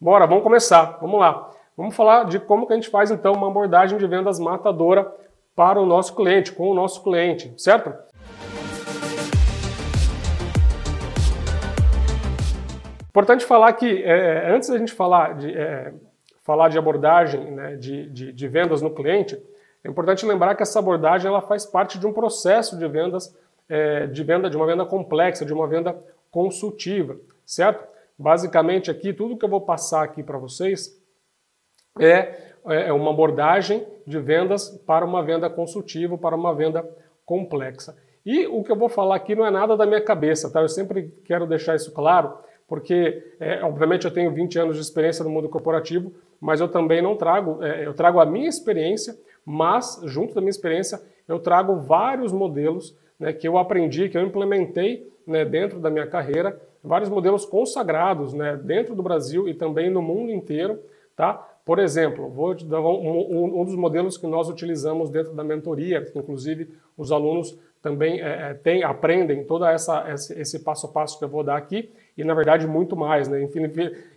Bora, vamos começar. Vamos lá. Vamos falar de como que a gente faz então uma abordagem de vendas matadora para o nosso cliente, com o nosso cliente, certo? Importante falar que é, antes da gente falar de, é, falar de abordagem né, de, de, de, vendas no cliente, é importante lembrar que essa abordagem ela faz parte de um processo de vendas, é, de venda, de uma venda complexa, de uma venda consultiva, certo? Basicamente aqui, tudo que eu vou passar aqui para vocês é, é uma abordagem de vendas para uma venda consultiva, para uma venda complexa. E o que eu vou falar aqui não é nada da minha cabeça, tá? Eu sempre quero deixar isso claro, porque, é, obviamente, eu tenho 20 anos de experiência no mundo corporativo, mas eu também não trago, é, eu trago a minha experiência, mas, junto da minha experiência, eu trago vários modelos né, que eu aprendi, que eu implementei né, dentro da minha carreira, vários modelos consagrados né, dentro do Brasil e também no mundo inteiro. Tá? Por exemplo, vou dar um, um, dos modelos que nós utilizamos dentro da mentoria, que inclusive os alunos também é, é tem, aprendem todo essa, esse, esse, passo a passo que eu vou dar aqui, e na verdade muito mais. Né?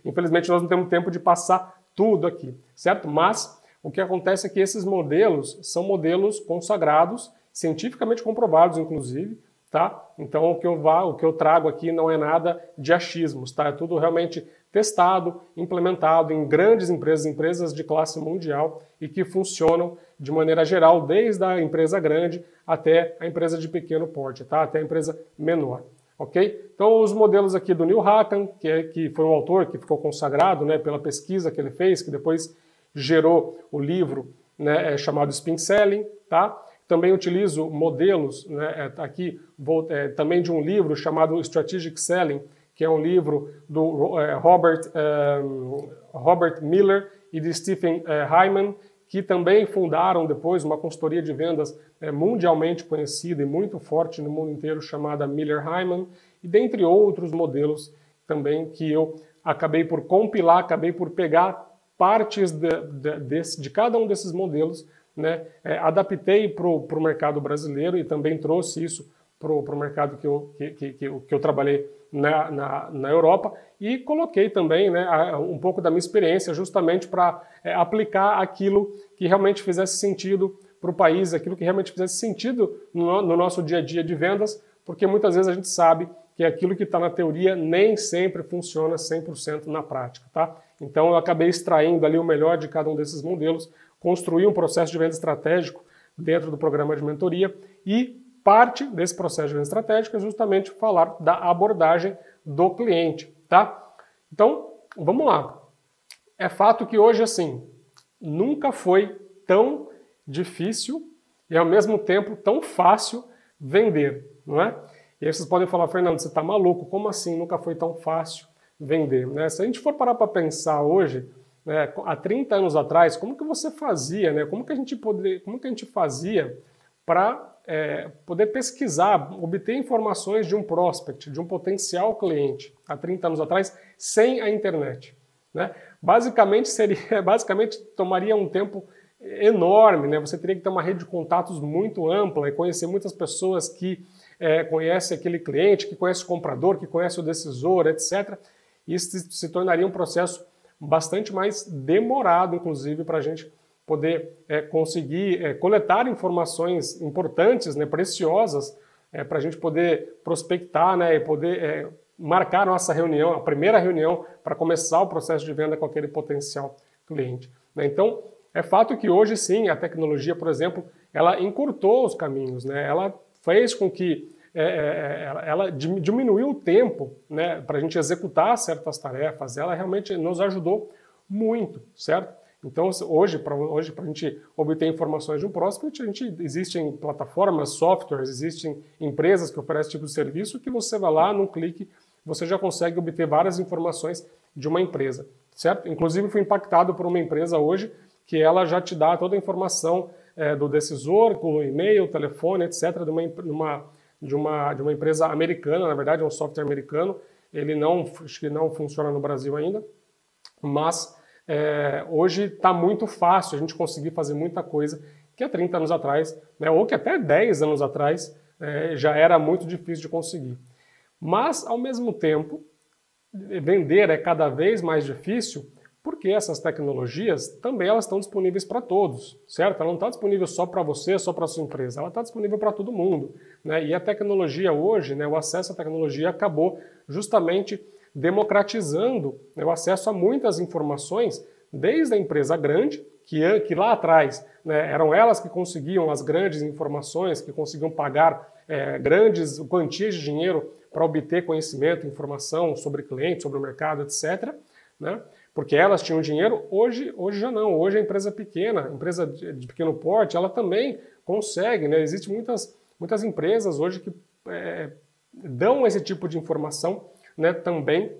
Infelizmente nós não temos tempo de passar tudo aqui, certo? Mas o que acontece é que esses modelos são modelos consagrados, cientificamente comprovados, inclusive, tá? Então o que eu vá, o que eu trago aqui não é nada de achismos, tá? É tudo realmente testado, implementado em grandes empresas, empresas de classe mundial e que funcionam de maneira geral, desde a empresa grande até a empresa de pequeno porte, tá? Até a empresa menor. Ok? Então, os modelos aqui do Neil Hakan, que, é, que foi um autor que ficou consagrado né, pela pesquisa que ele fez, que depois gerou o livro né, é, chamado Spin Selling, tá? Também utilizo modelos, né, é, tá aqui vou, é, também de um livro chamado Strategic Selling, que é um livro do é, Robert, é, Robert Miller e de Stephen é, Hyman, que também fundaram depois uma consultoria de vendas mundialmente conhecida e muito forte no mundo inteiro, chamada Miller Hyman, e dentre outros modelos também que eu acabei por compilar, acabei por pegar partes de, de, de, de cada um desses modelos né, é, adaptei para o mercado brasileiro e também trouxe isso para o mercado que eu, que, que, que, que eu trabalhei na, na, na, Europa e coloquei também né, um pouco da minha experiência justamente para é, aplicar aquilo que realmente fizesse sentido para o país, aquilo que realmente fizesse sentido no, no nosso dia a dia de vendas, porque muitas vezes a gente sabe que aquilo que está na teoria nem sempre funciona 100% na prática, tá? Então eu acabei extraindo ali o melhor de cada um desses modelos construir um processo de venda estratégico dentro do programa de mentoria e parte desse processo de venda estratégico é justamente falar da abordagem do cliente, tá? Então, vamos lá. É fato que hoje, assim, nunca foi tão difícil e ao mesmo tempo tão fácil vender, não é? E aí vocês podem falar, Fernando, você está maluco? Como assim nunca foi tão fácil vender? Né? Se a gente for parar para pensar hoje, né, há 30 anos atrás, como que você fazia, né, como, que a gente poder, como que a gente fazia para é, poder pesquisar, obter informações de um prospect, de um potencial cliente, há 30 anos atrás, sem a internet. Né? Basicamente, seria, basicamente tomaria um tempo enorme, né? você teria que ter uma rede de contatos muito ampla e conhecer muitas pessoas que é, conhecem aquele cliente, que conhece o comprador, que conhece o decisor, etc. Isso se tornaria um processo bastante mais demorado, inclusive, para a gente poder é, conseguir é, coletar informações importantes, né, preciosas, é, para a gente poder prospectar né, e poder é, marcar nossa reunião, a primeira reunião, para começar o processo de venda com aquele potencial cliente. Né? Então, é fato que hoje sim a tecnologia, por exemplo, ela encurtou os caminhos, né? ela fez com que é, é, é ela diminuiu o tempo né, para a gente executar certas tarefas, ela realmente nos ajudou muito, certo? Então, hoje, para hoje, a gente obter informações de um prospect, a gente, existem plataformas, softwares, existem empresas que oferecem tipo de serviço que você vai lá, num clique, você já consegue obter várias informações de uma empresa, certo? Inclusive, fui impactado por uma empresa hoje que ela já te dá toda a informação é, do decisor, com e-mail, telefone, etc., de uma, uma de uma, de uma empresa americana, na verdade é um software americano, ele não, acho que não funciona no Brasil ainda, mas é, hoje está muito fácil a gente conseguir fazer muita coisa que há 30 anos atrás, né, ou que até 10 anos atrás, é, já era muito difícil de conseguir. Mas, ao mesmo tempo, vender é cada vez mais difícil, porque essas tecnologias também elas estão disponíveis para todos, certo? Ela não está disponível só para você, só para sua empresa, ela está disponível para todo mundo. Né? E a tecnologia hoje, né, o acesso à tecnologia acabou justamente democratizando né, o acesso a muitas informações, desde a empresa grande, que, que lá atrás né, eram elas que conseguiam as grandes informações, que conseguiam pagar é, grandes quantias de dinheiro para obter conhecimento, informação sobre cliente, sobre o mercado, etc. Né? Porque elas tinham dinheiro, hoje, hoje já não. Hoje a empresa pequena, empresa de, de pequeno porte, ela também consegue. Né? Existem muitas, muitas empresas hoje que é, dão esse tipo de informação né, também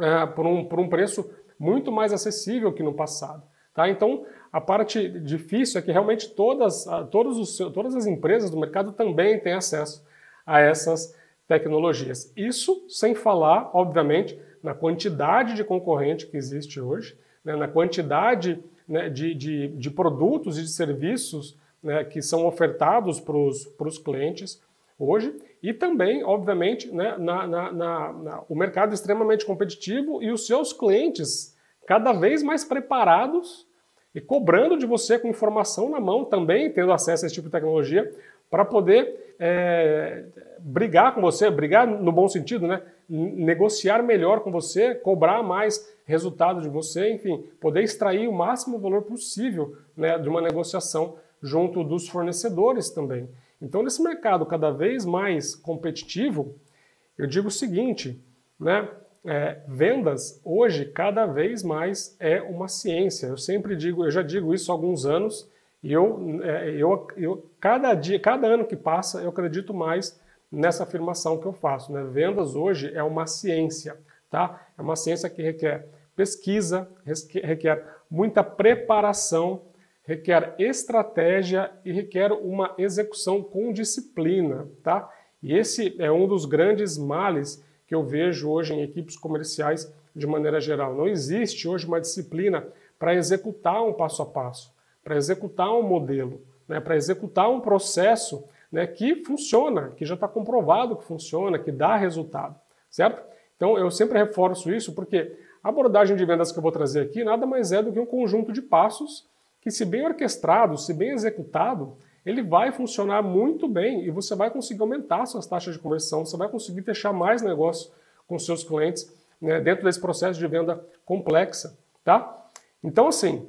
é, por, um, por um preço muito mais acessível que no passado. Tá? Então, a parte difícil é que realmente todas, todos os, todas as empresas do mercado também têm acesso a essas tecnologias. Isso sem falar, obviamente, na quantidade de concorrente que existe hoje, né, na quantidade né, de, de, de, produtos e de serviços né, que são ofertados para os clientes hoje, e também, obviamente, né, na, na, na, o mercado extremamente competitivo e os seus clientes cada vez mais preparados e cobrando de você com informação na mão, também tendo acesso a esse tipo de tecnologia, para poder é, brigar com você, brigar no bom sentido, né? negociar melhor com você, cobrar mais resultado de você, enfim, poder extrair o máximo valor possível né, de uma negociação junto dos fornecedores também. Então, nesse mercado cada vez mais competitivo, eu digo o seguinte, né? É, vendas hoje cada vez mais é uma ciência. Eu sempre digo, eu já digo isso há alguns anos e eu, é, eu, eu cada dia, cada ano que passa, eu acredito mais nessa afirmação que eu faço. Né? Vendas hoje é uma ciência, tá? É uma ciência que requer pesquisa, requer muita preparação, requer estratégia e requer uma execução com disciplina, tá? E esse é um dos grandes males que eu vejo hoje em equipes comerciais de maneira geral. Não existe hoje uma disciplina para executar um passo a passo, para executar um modelo, né, para executar um processo né, que funciona, que já está comprovado que funciona, que dá resultado, certo? Então eu sempre reforço isso porque a abordagem de vendas que eu vou trazer aqui nada mais é do que um conjunto de passos que, se bem orquestrado, se bem executado, ele vai funcionar muito bem e você vai conseguir aumentar suas taxas de conversão, você vai conseguir fechar mais negócio com seus clientes né, dentro desse processo de venda complexa, tá? Então, assim,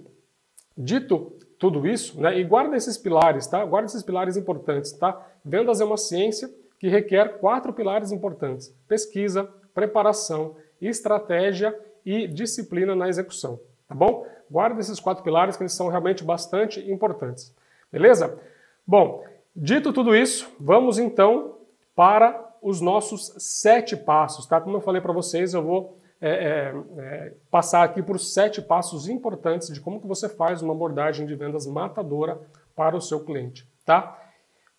dito tudo isso, né, e guarda esses pilares, tá? Guarda esses pilares importantes, tá? Vendas é uma ciência que requer quatro pilares importantes: pesquisa, preparação, estratégia e disciplina na execução, tá bom? Guarda esses quatro pilares que eles são realmente bastante importantes. Beleza? Bom, dito tudo isso, vamos então para os nossos sete passos, tá? Como eu falei para vocês, eu vou é, é, é, passar aqui por sete passos importantes de como que você faz uma abordagem de vendas matadora para o seu cliente, tá?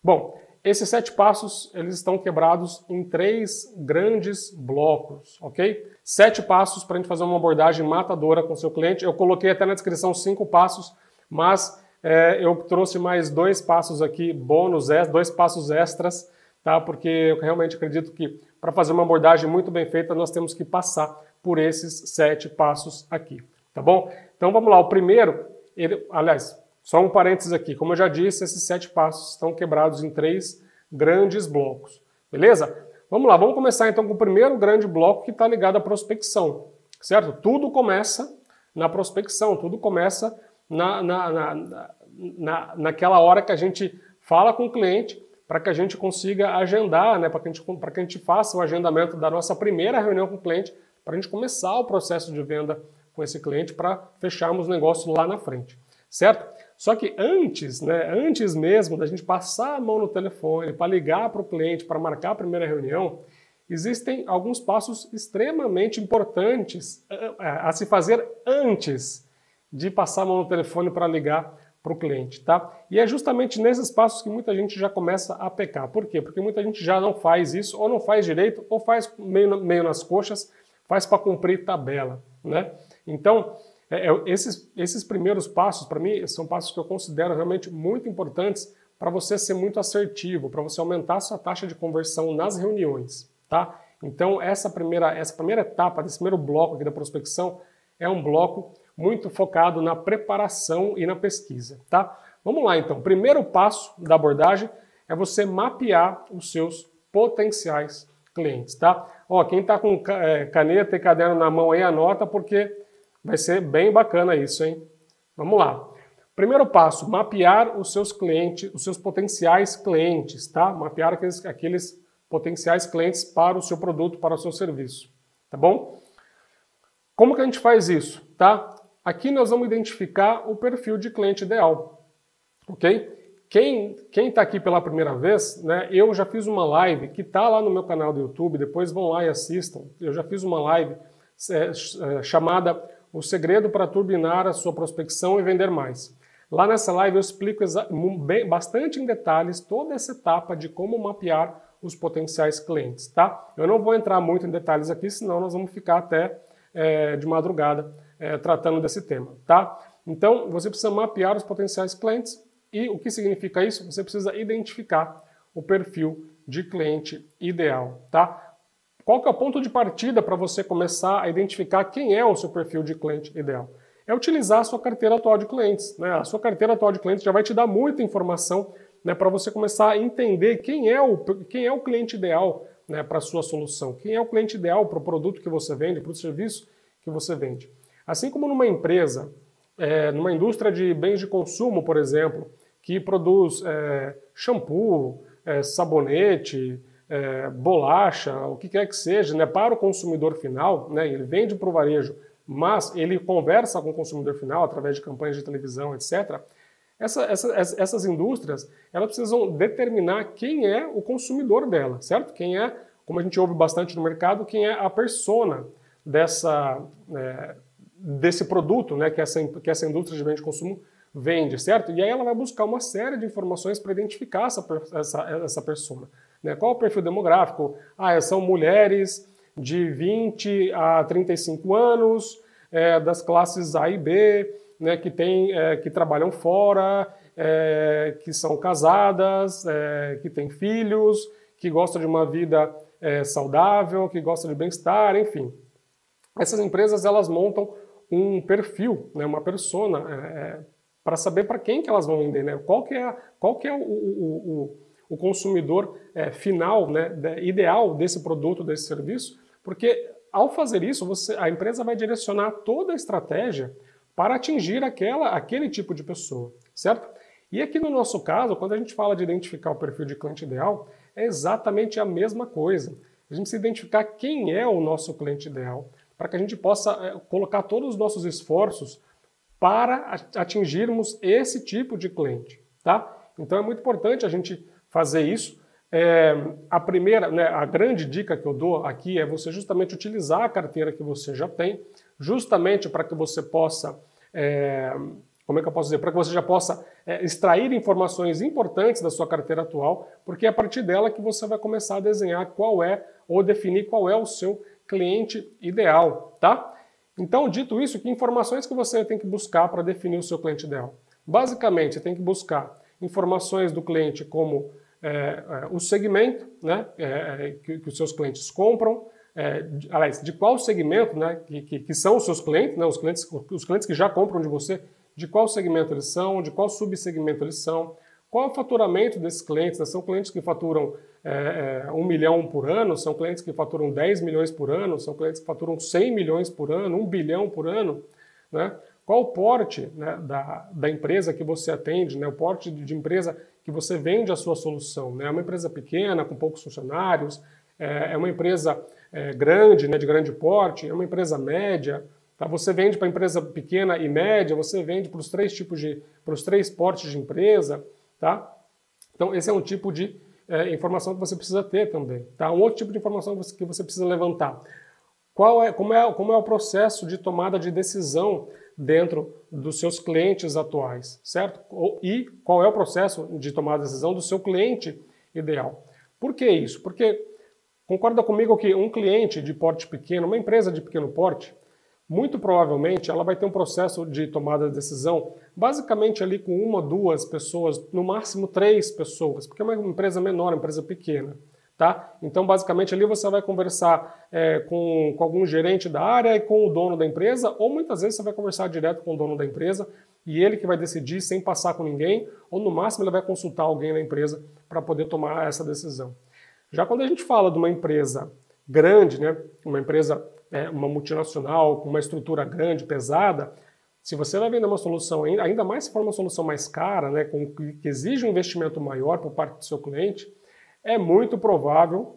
Bom, esses sete passos eles estão quebrados em três grandes blocos, ok? Sete passos para a gente fazer uma abordagem matadora com o seu cliente. Eu coloquei até na descrição cinco passos, mas é, eu trouxe mais dois passos aqui, bônus, dois passos extras, tá? Porque eu realmente acredito que para fazer uma abordagem muito bem feita, nós temos que passar por esses sete passos aqui, tá bom? Então vamos lá, o primeiro, ele, aliás, só um parênteses aqui, como eu já disse, esses sete passos estão quebrados em três grandes blocos, beleza? Vamos lá, vamos começar então com o primeiro grande bloco que está ligado à prospecção, certo? Tudo começa na prospecção, tudo começa na, na, na, na, naquela hora que a gente fala com o cliente para que a gente consiga agendar, né, para que, a gente, que a gente faça o agendamento da nossa primeira reunião com o cliente, para a gente começar o processo de venda com esse cliente para fecharmos o negócio lá na frente, certo? Só que antes, né, antes mesmo da gente passar a mão no telefone para ligar para o cliente, para marcar a primeira reunião, existem alguns passos extremamente importantes a, a se fazer antes de passar a mão no telefone para ligar para o cliente, tá? E é justamente nesses passos que muita gente já começa a pecar. Por quê? Porque muita gente já não faz isso, ou não faz direito, ou faz meio, meio nas coxas, faz para cumprir tabela, né? Então, é, é, esses, esses primeiros passos, para mim, são passos que eu considero realmente muito importantes para você ser muito assertivo, para você aumentar a sua taxa de conversão nas reuniões, tá? Então, essa primeira, essa primeira etapa, desse primeiro bloco aqui da prospecção, é um bloco muito focado na preparação e na pesquisa, tá? Vamos lá então. Primeiro passo da abordagem é você mapear os seus potenciais clientes, tá? Ó, quem está com é, caneta e caderno na mão aí anota porque vai ser bem bacana isso, hein? Vamos lá. Primeiro passo, mapear os seus clientes, os seus potenciais clientes, tá? Mapear aqueles, aqueles potenciais clientes para o seu produto, para o seu serviço, tá bom? Como que a gente faz isso, tá? Aqui nós vamos identificar o perfil de cliente ideal, ok? Quem está aqui pela primeira vez, né, eu já fiz uma live que está lá no meu canal do YouTube, depois vão lá e assistam. Eu já fiz uma live é, é, chamada O Segredo para Turbinar a Sua Prospecção e Vender Mais. Lá nessa live eu explico bem, bastante em detalhes toda essa etapa de como mapear os potenciais clientes, tá? Eu não vou entrar muito em detalhes aqui, senão nós vamos ficar até é, de madrugada é, tratando desse tema, tá? Então, você precisa mapear os potenciais clientes e o que significa isso? Você precisa identificar o perfil de cliente ideal, tá? Qual que é o ponto de partida para você começar a identificar quem é o seu perfil de cliente ideal? É utilizar a sua carteira atual de clientes. Né? A sua carteira atual de clientes já vai te dar muita informação né, para você começar a entender quem é o, quem é o cliente ideal né, para a sua solução, quem é o cliente ideal para o produto que você vende, para o serviço que você vende. Assim como numa empresa, é, numa indústria de bens de consumo, por exemplo, que produz é, shampoo, é, sabonete, é, bolacha, o que quer que seja, né, para o consumidor final, né, ele vende para o varejo, mas ele conversa com o consumidor final através de campanhas de televisão, etc. Essa, essa, essas indústrias elas precisam determinar quem é o consumidor dela, certo? Quem é, como a gente ouve bastante no mercado, quem é a persona dessa, é, desse produto né, que, essa, que essa indústria de bens de consumo vende, certo? E aí ela vai buscar uma série de informações para identificar essa, essa, essa persona. Né? Qual é o perfil demográfico? Ah, são mulheres de 20 a 35 anos, é, das classes A e B, né, que, tem, é, que trabalham fora, é, que são casadas, é, que têm filhos, que gostam de uma vida é, saudável, que gostam de bem-estar, enfim. Essas empresas elas montam um perfil, né, uma persona é, para saber para quem que elas vão vender, né? Qual que é, qual que é o, o, o, o consumidor é, final, né, ideal desse produto, desse serviço, porque ao fazer isso, você, a empresa vai direcionar toda a estratégia para atingir aquela, aquele tipo de pessoa, certo? E aqui no nosso caso, quando a gente fala de identificar o perfil de cliente ideal, é exatamente a mesma coisa. A gente se identificar quem é o nosso cliente ideal, para que a gente possa é, colocar todos os nossos esforços para atingirmos esse tipo de cliente, tá? Então é muito importante a gente fazer isso. É, a primeira, né, a grande dica que eu dou aqui é você justamente utilizar a carteira que você já tem, justamente para que você possa, é, como é que eu posso dizer, para que você já possa é, extrair informações importantes da sua carteira atual, porque é a partir dela que você vai começar a desenhar qual é ou definir qual é o seu cliente ideal, tá? Então, dito isso, que informações que você tem que buscar para definir o seu cliente ideal? Basicamente, você tem que buscar informações do cliente como é, é, o segmento né, é, é que, que, os seus clientes compram, é, de, aliás, de qual segmento né, que, que, que, são os seus clientes, né, os clientes, os clientes que já compram de você, de qual segmento eles são, de qual subsegmento eles são, qual é o faturamento desses clientes? Né? São clientes que faturam é, é, 1 milhão por ano, são clientes que faturam 10 milhões por ano, são clientes que faturam 100 milhões por ano, 1 bilhão por ano. Né? Qual o porte né, da, da empresa que você atende, né? o porte de, empresa que você vende a sua solução? Né? É uma empresa pequena, com poucos funcionários, é, é uma empresa é, grande, né, de grande porte, é uma empresa média. Tá? Você vende para empresa pequena e média, você vende para os três tipos de, para os três portes de empresa. Tá? Então, esse é um tipo de é, informação que você precisa ter também. Tá? Um outro tipo de informação que você, que você precisa levantar. Qual é, como, é, como é o processo de tomada de decisão dentro dos seus clientes atuais, certo? E qual é o processo de tomada de decisão do seu cliente ideal. Por que isso? Porque concorda comigo que um cliente de porte pequeno, uma empresa de pequeno porte, muito provavelmente ela vai ter um processo de tomada de decisão basicamente ali com uma, duas pessoas, no máximo três pessoas, porque é uma empresa menor, uma empresa pequena. Tá? Então, basicamente, ali você vai conversar é, com, com algum gerente da área e com o dono da empresa, ou muitas vezes você vai conversar direto com o dono da empresa e ele que vai decidir sem passar com ninguém, ou no máximo ele vai consultar alguém na empresa para poder tomar essa decisão. Já quando a gente fala de uma empresa grande, né, uma empresa, é, uma multinacional, com uma estrutura grande, pesada, se você vai vender uma solução, ainda mais se for uma solução mais cara, né, com, que exige um investimento maior por parte do seu cliente, é muito provável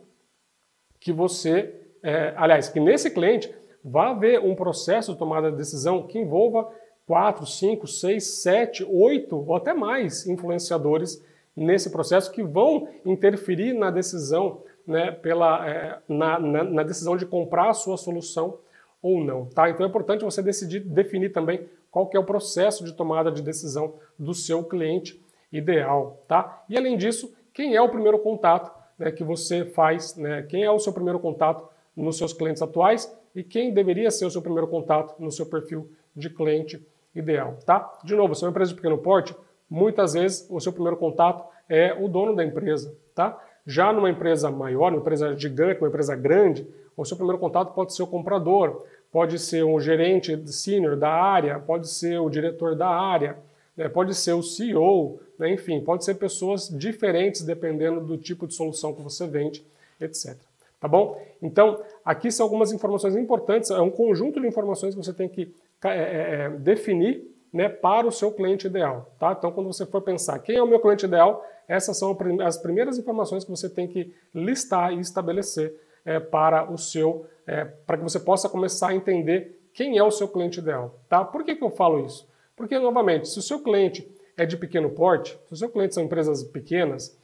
que você, é, aliás, que nesse cliente vá haver um processo de tomada de decisão que envolva 4, 5, 6, 7, 8 ou até mais influenciadores nesse processo que vão interferir na decisão, né, pela, é, na, na, na, decisão de comprar a sua solução ou não. Tá? Então é importante você decidir, definir também qual que é o processo de tomada de decisão do seu cliente ideal. Tá? E além disso, quem é o primeiro contato né, que você faz, né, quem é o seu primeiro contato nos seus clientes atuais e quem deveria ser o seu primeiro contato no seu perfil de cliente ideal, tá? De novo, se é uma empresa de pequeno porte, muitas vezes o seu primeiro contato é o dono da empresa, tá? Já numa empresa maior, uma empresa gigante, uma empresa grande, o seu primeiro contato pode ser o comprador, pode ser um gerente sênior da área, pode ser o diretor da área, né? pode ser o CEO, né? enfim, pode ser pessoas diferentes dependendo do tipo de solução que você vende, etc. Tá bom? Então, aqui são algumas informações importantes, é um conjunto de informações que você tem que é, é, é, definir né, para o seu cliente ideal. Tá? Então, quando você for pensar quem é o meu cliente ideal, essas são as primeiras informações que você tem que listar e estabelecer é, para o seu, é, para que você possa começar a entender quem é o seu cliente ideal. Tá? Por que, que eu falo isso? Porque, novamente, se o seu cliente é de pequeno porte, se o seu cliente são empresas pequenas,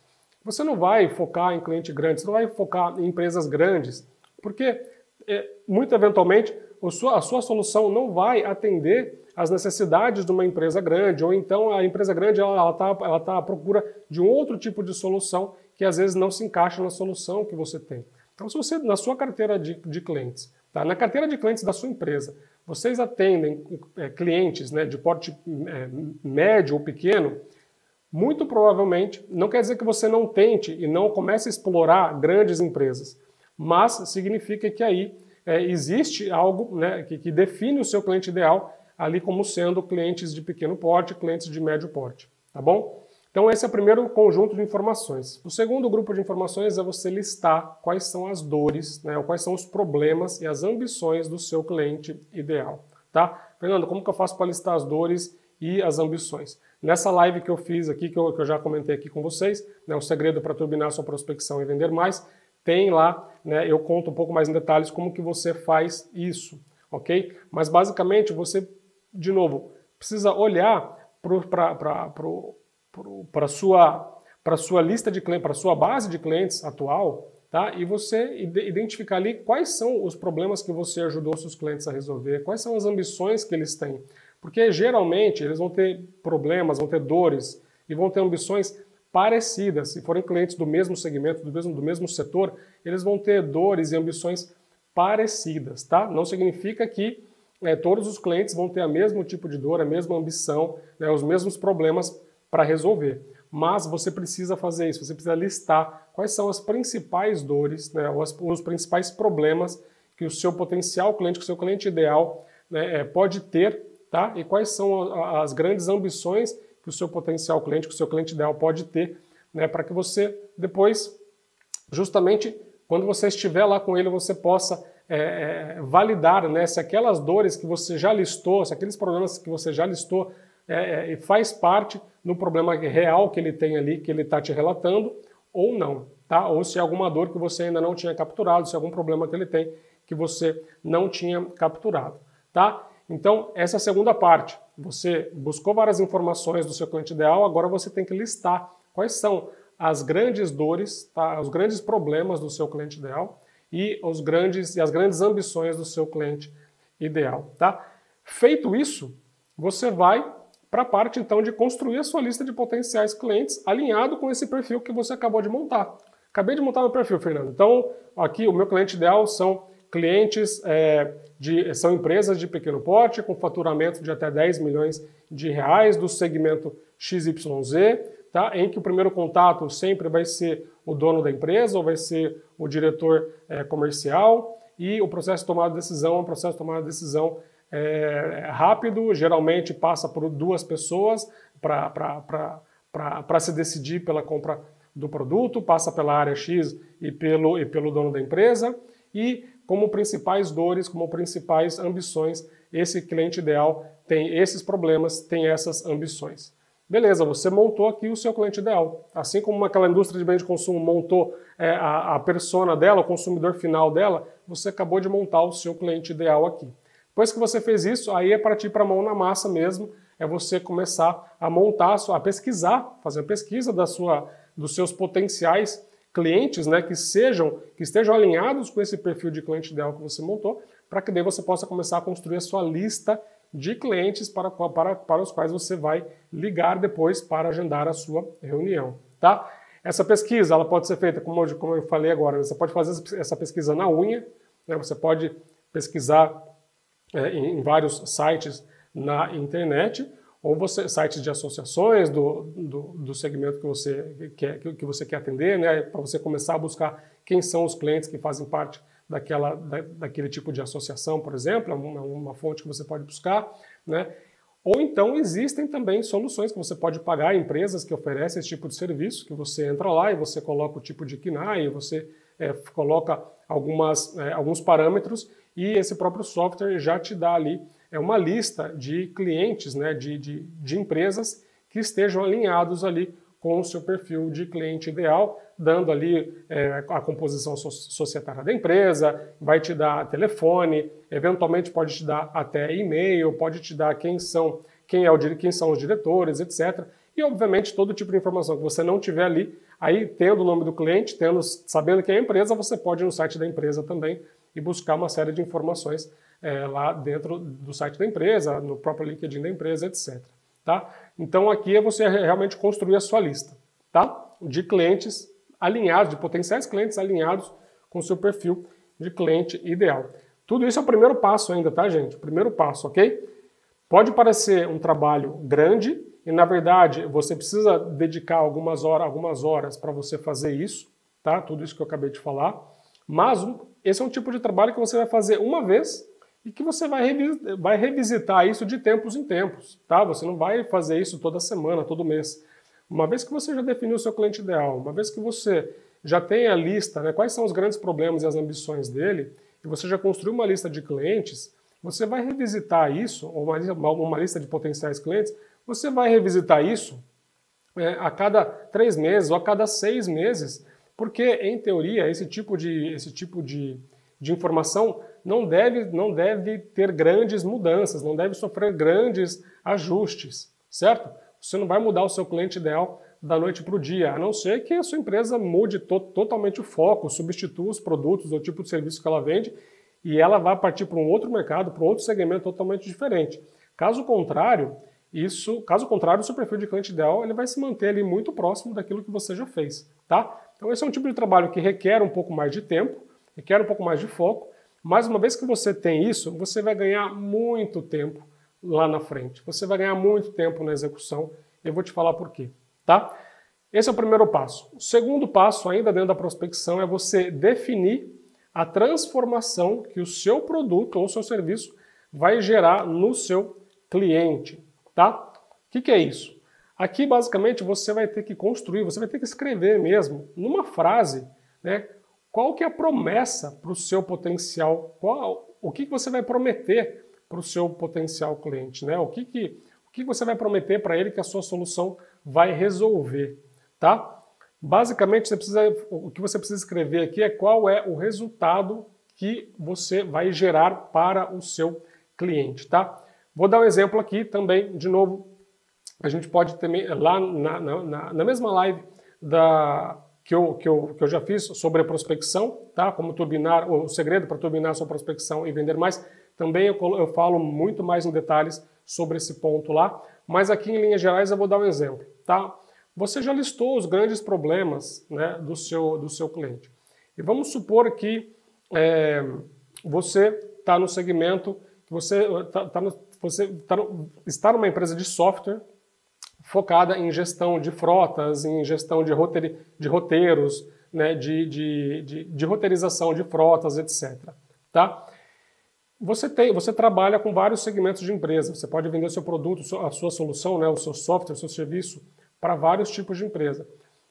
você não vai focar em cliente grande, você não vai focar em empresas grandes, porque é, muito eventualmente a sua solução não vai atender às necessidades de uma empresa grande, ou então a empresa grande ela está ela tá à procura de um outro tipo de solução que às vezes não se encaixa na solução que você tem. Então, se você, na sua carteira de, de clientes, tá? na carteira de clientes da sua empresa, vocês atendem é, clientes né, de porte é, médio ou pequeno, muito provavelmente, não quer dizer que você não tente e não comece a explorar grandes empresas, mas significa que aí é, existe algo né, que, que define o seu cliente ideal ali como sendo clientes de pequeno porte, clientes de médio porte, tá bom? Então esse é o primeiro conjunto de informações. O segundo grupo de informações é você listar quais são as dores, né, quais são os problemas e as ambições do seu cliente ideal, tá? Fernando, como que eu faço para listar as dores e as ambições? Nessa live que eu fiz aqui, que eu, que eu já comentei aqui com vocês, né, o segredo para turbinar sua prospecção e vender mais, tem lá, né, eu conto um pouco mais em detalhes como que você faz isso, ok? Mas basicamente você, de novo, precisa olhar para a sua, sua lista de clientes, para a sua base de clientes atual, tá? E você identificar ali quais são os problemas que você ajudou seus clientes a resolver, quais são as ambições que eles têm. Porque geralmente eles vão ter problemas, vão ter dores e vão ter ambições parecidas. Se forem clientes do mesmo segmento, do mesmo, do mesmo setor, eles vão ter dores e ambições parecidas, tá? Não significa que é, todos os clientes vão ter o mesmo tipo de dor, a mesma ambição, né, os mesmos problemas para resolver. Mas você precisa fazer isso, você precisa listar quais são as principais dores, né, os, os principais problemas que o seu potencial cliente, que o seu cliente ideal né, é, pode ter, tá? E quais são as grandes ambições que o seu potencial cliente, que o seu cliente ideal pode ter, né, para que você depois, justamente quando você estiver lá com ele, você possa é, é, validar né, se aquelas dores que você já listou, se aqueles problemas que você já listou é, é faz parte do problema real que ele tem ali, que ele está te relatando, ou não, tá? Ou se é alguma dor que você ainda não tinha capturado, se é algum problema que ele tem que você não tinha capturado, tá? Então, essa é a segunda parte. Você buscou várias informações do seu cliente ideal, agora você tem que listar quais são as grandes dores, tá? os grandes problemas do seu cliente ideal e, os grandes, e as grandes ambições do seu cliente ideal. Tá? Feito isso, você vai para a parte então de construir a sua lista de potenciais clientes alinhado com esse perfil que você acabou de montar. Acabei de montar meu perfil, Fernando. Então, aqui o meu cliente ideal são clientes é, de, são empresas de pequeno porte com faturamento de até 10 milhões de reais do segmento XYZ, tá? em que o primeiro contato sempre vai ser o dono da empresa ou vai ser o diretor é, comercial, e o processo de tomada de decisão é um processo de tomada de decisão é, rápido, geralmente passa por duas pessoas para se decidir pela compra do produto, passa pela área X e pelo, e pelo dono da empresa, e como principais dores, como principais ambições, esse cliente ideal tem esses problemas, tem essas ambições. Beleza, você montou aqui o seu cliente ideal. Assim como aquela indústria de bens de consumo montou é, a, a persona dela, o consumidor final dela, você acabou de montar o seu cliente ideal aqui. Depois que você fez isso, aí é partir para a mão na massa mesmo, é você começar a montar, a pesquisar, fazer a pesquisa da sua, dos seus potenciais clientes, né, que sejam, que estejam alinhados com esse perfil de cliente ideal que você montou, para que daí você possa começar a construir a sua lista de clientes para, para, para os quais você vai ligar depois para agendar a sua reunião, tá? Essa pesquisa ela pode ser feita, como eu, como eu falei agora, você pode fazer essa pesquisa na unha, né? você pode pesquisar é, em, em vários sites na internet, ou você, sites de associações do, do, do segmento que você quer, que você quer atender, né, para você começar a buscar quem são os clientes que fazem parte daquela, da, daquele tipo de associação, por exemplo, é uma, uma fonte que você pode buscar, né? Ou então existem também soluções que você pode pagar empresas que oferecem esse tipo de serviço, que você entra lá e você coloca o tipo de KNAI, você é, coloca algumas, é, alguns parâmetros e esse próprio software já te dá ali é uma lista de clientes, né, de, de, de empresas que estejam alinhados ali com o seu perfil de cliente ideal, dando ali é, a composição societária da empresa, vai te dar telefone, eventualmente pode te dar até e-mail, pode te dar quem são, quem, é o, quem são os diretores, etc. E, obviamente, todo tipo de informação que você não tiver ali, aí tendo o nome do cliente, tendo, sabendo quem é a empresa, você pode ir no site da empresa também e buscar uma série de informações é, lá dentro do site da empresa, no próprio LinkedIn da empresa, etc. Tá? Então aqui é você realmente construir a sua lista tá? de clientes alinhados, de potenciais clientes alinhados com o seu perfil de cliente ideal. Tudo isso é o primeiro passo ainda, tá, gente? Primeiro passo, ok? Pode parecer um trabalho grande e, na verdade, você precisa dedicar algumas horas, algumas horas para você fazer isso, tá? Tudo isso que eu acabei de falar. Mas esse é um tipo de trabalho que você vai fazer uma vez e que você vai, vai revisitar isso de tempos em tempos, tá? Você não vai fazer isso toda semana, todo mês. Uma vez que você já definiu o seu cliente ideal, uma vez que você já tem a lista, né, quais são os grandes problemas e as ambições dele, e você já construiu uma lista de clientes, você vai revisitar isso, ou uma, uma lista de potenciais clientes, você vai revisitar isso é, a cada três meses ou a cada seis meses, porque, em teoria, esse tipo de, esse tipo de, de informação não deve, não deve ter grandes mudanças, não deve sofrer grandes ajustes, certo? Você não vai mudar o seu cliente ideal da noite para o dia, a não ser que a sua empresa mude to totalmente o foco, substitua os produtos ou o tipo de serviço que ela vende e ela vai partir para um outro mercado, para outro segmento totalmente diferente. Caso contrário, isso, caso contrário, o seu perfil de cliente ideal ele vai se manter ali muito próximo daquilo que você já fez, tá? Então esse é um tipo de trabalho que requer um pouco mais de tempo, requer um pouco mais de foco, mas uma vez que você tem isso, você vai ganhar muito tempo lá na frente. Você vai ganhar muito tempo na execução. Eu vou te falar por quê, tá? Esse é o primeiro passo. O segundo passo, ainda dentro da prospecção, é você definir a transformação que o seu produto ou seu serviço vai gerar no seu cliente, tá? O que, que é isso? Aqui, basicamente, você vai ter que construir, você vai ter que escrever mesmo, numa frase, né, qual que é a promessa para o seu potencial, qual, o que, que você vai prometer para o seu potencial cliente, né? O que, que, o que você vai prometer para ele que a sua solução vai resolver, tá? Basicamente, você precisa, o que você precisa escrever aqui é qual é o resultado que você vai gerar para o seu cliente, tá? Vou dar um exemplo aqui também, de novo, a gente pode ter lá na, na, na mesma live da, que eu, que, eu, que eu já fiz sobre a prospecção, tá? como turbinar, o segredo para turbinar sua prospecção e vender mais. Também eu, eu falo muito mais em detalhes sobre esse ponto lá, mas aqui em linhas gerais eu vou dar um exemplo. Tá? Você já listou os grandes problemas né, do, seu, do seu cliente. E vamos supor que é, você está no segmento, você, tá, tá no, você tá no, está numa empresa de software focada em gestão de frotas, em gestão de, roteir, de roteiros, né, de, de, de, de, roteirização de frotas, etc. Tá? Você, tem, você trabalha com vários segmentos de empresa. Você pode vender o seu produto, a sua solução, né, o seu software, o seu serviço para vários tipos de empresa.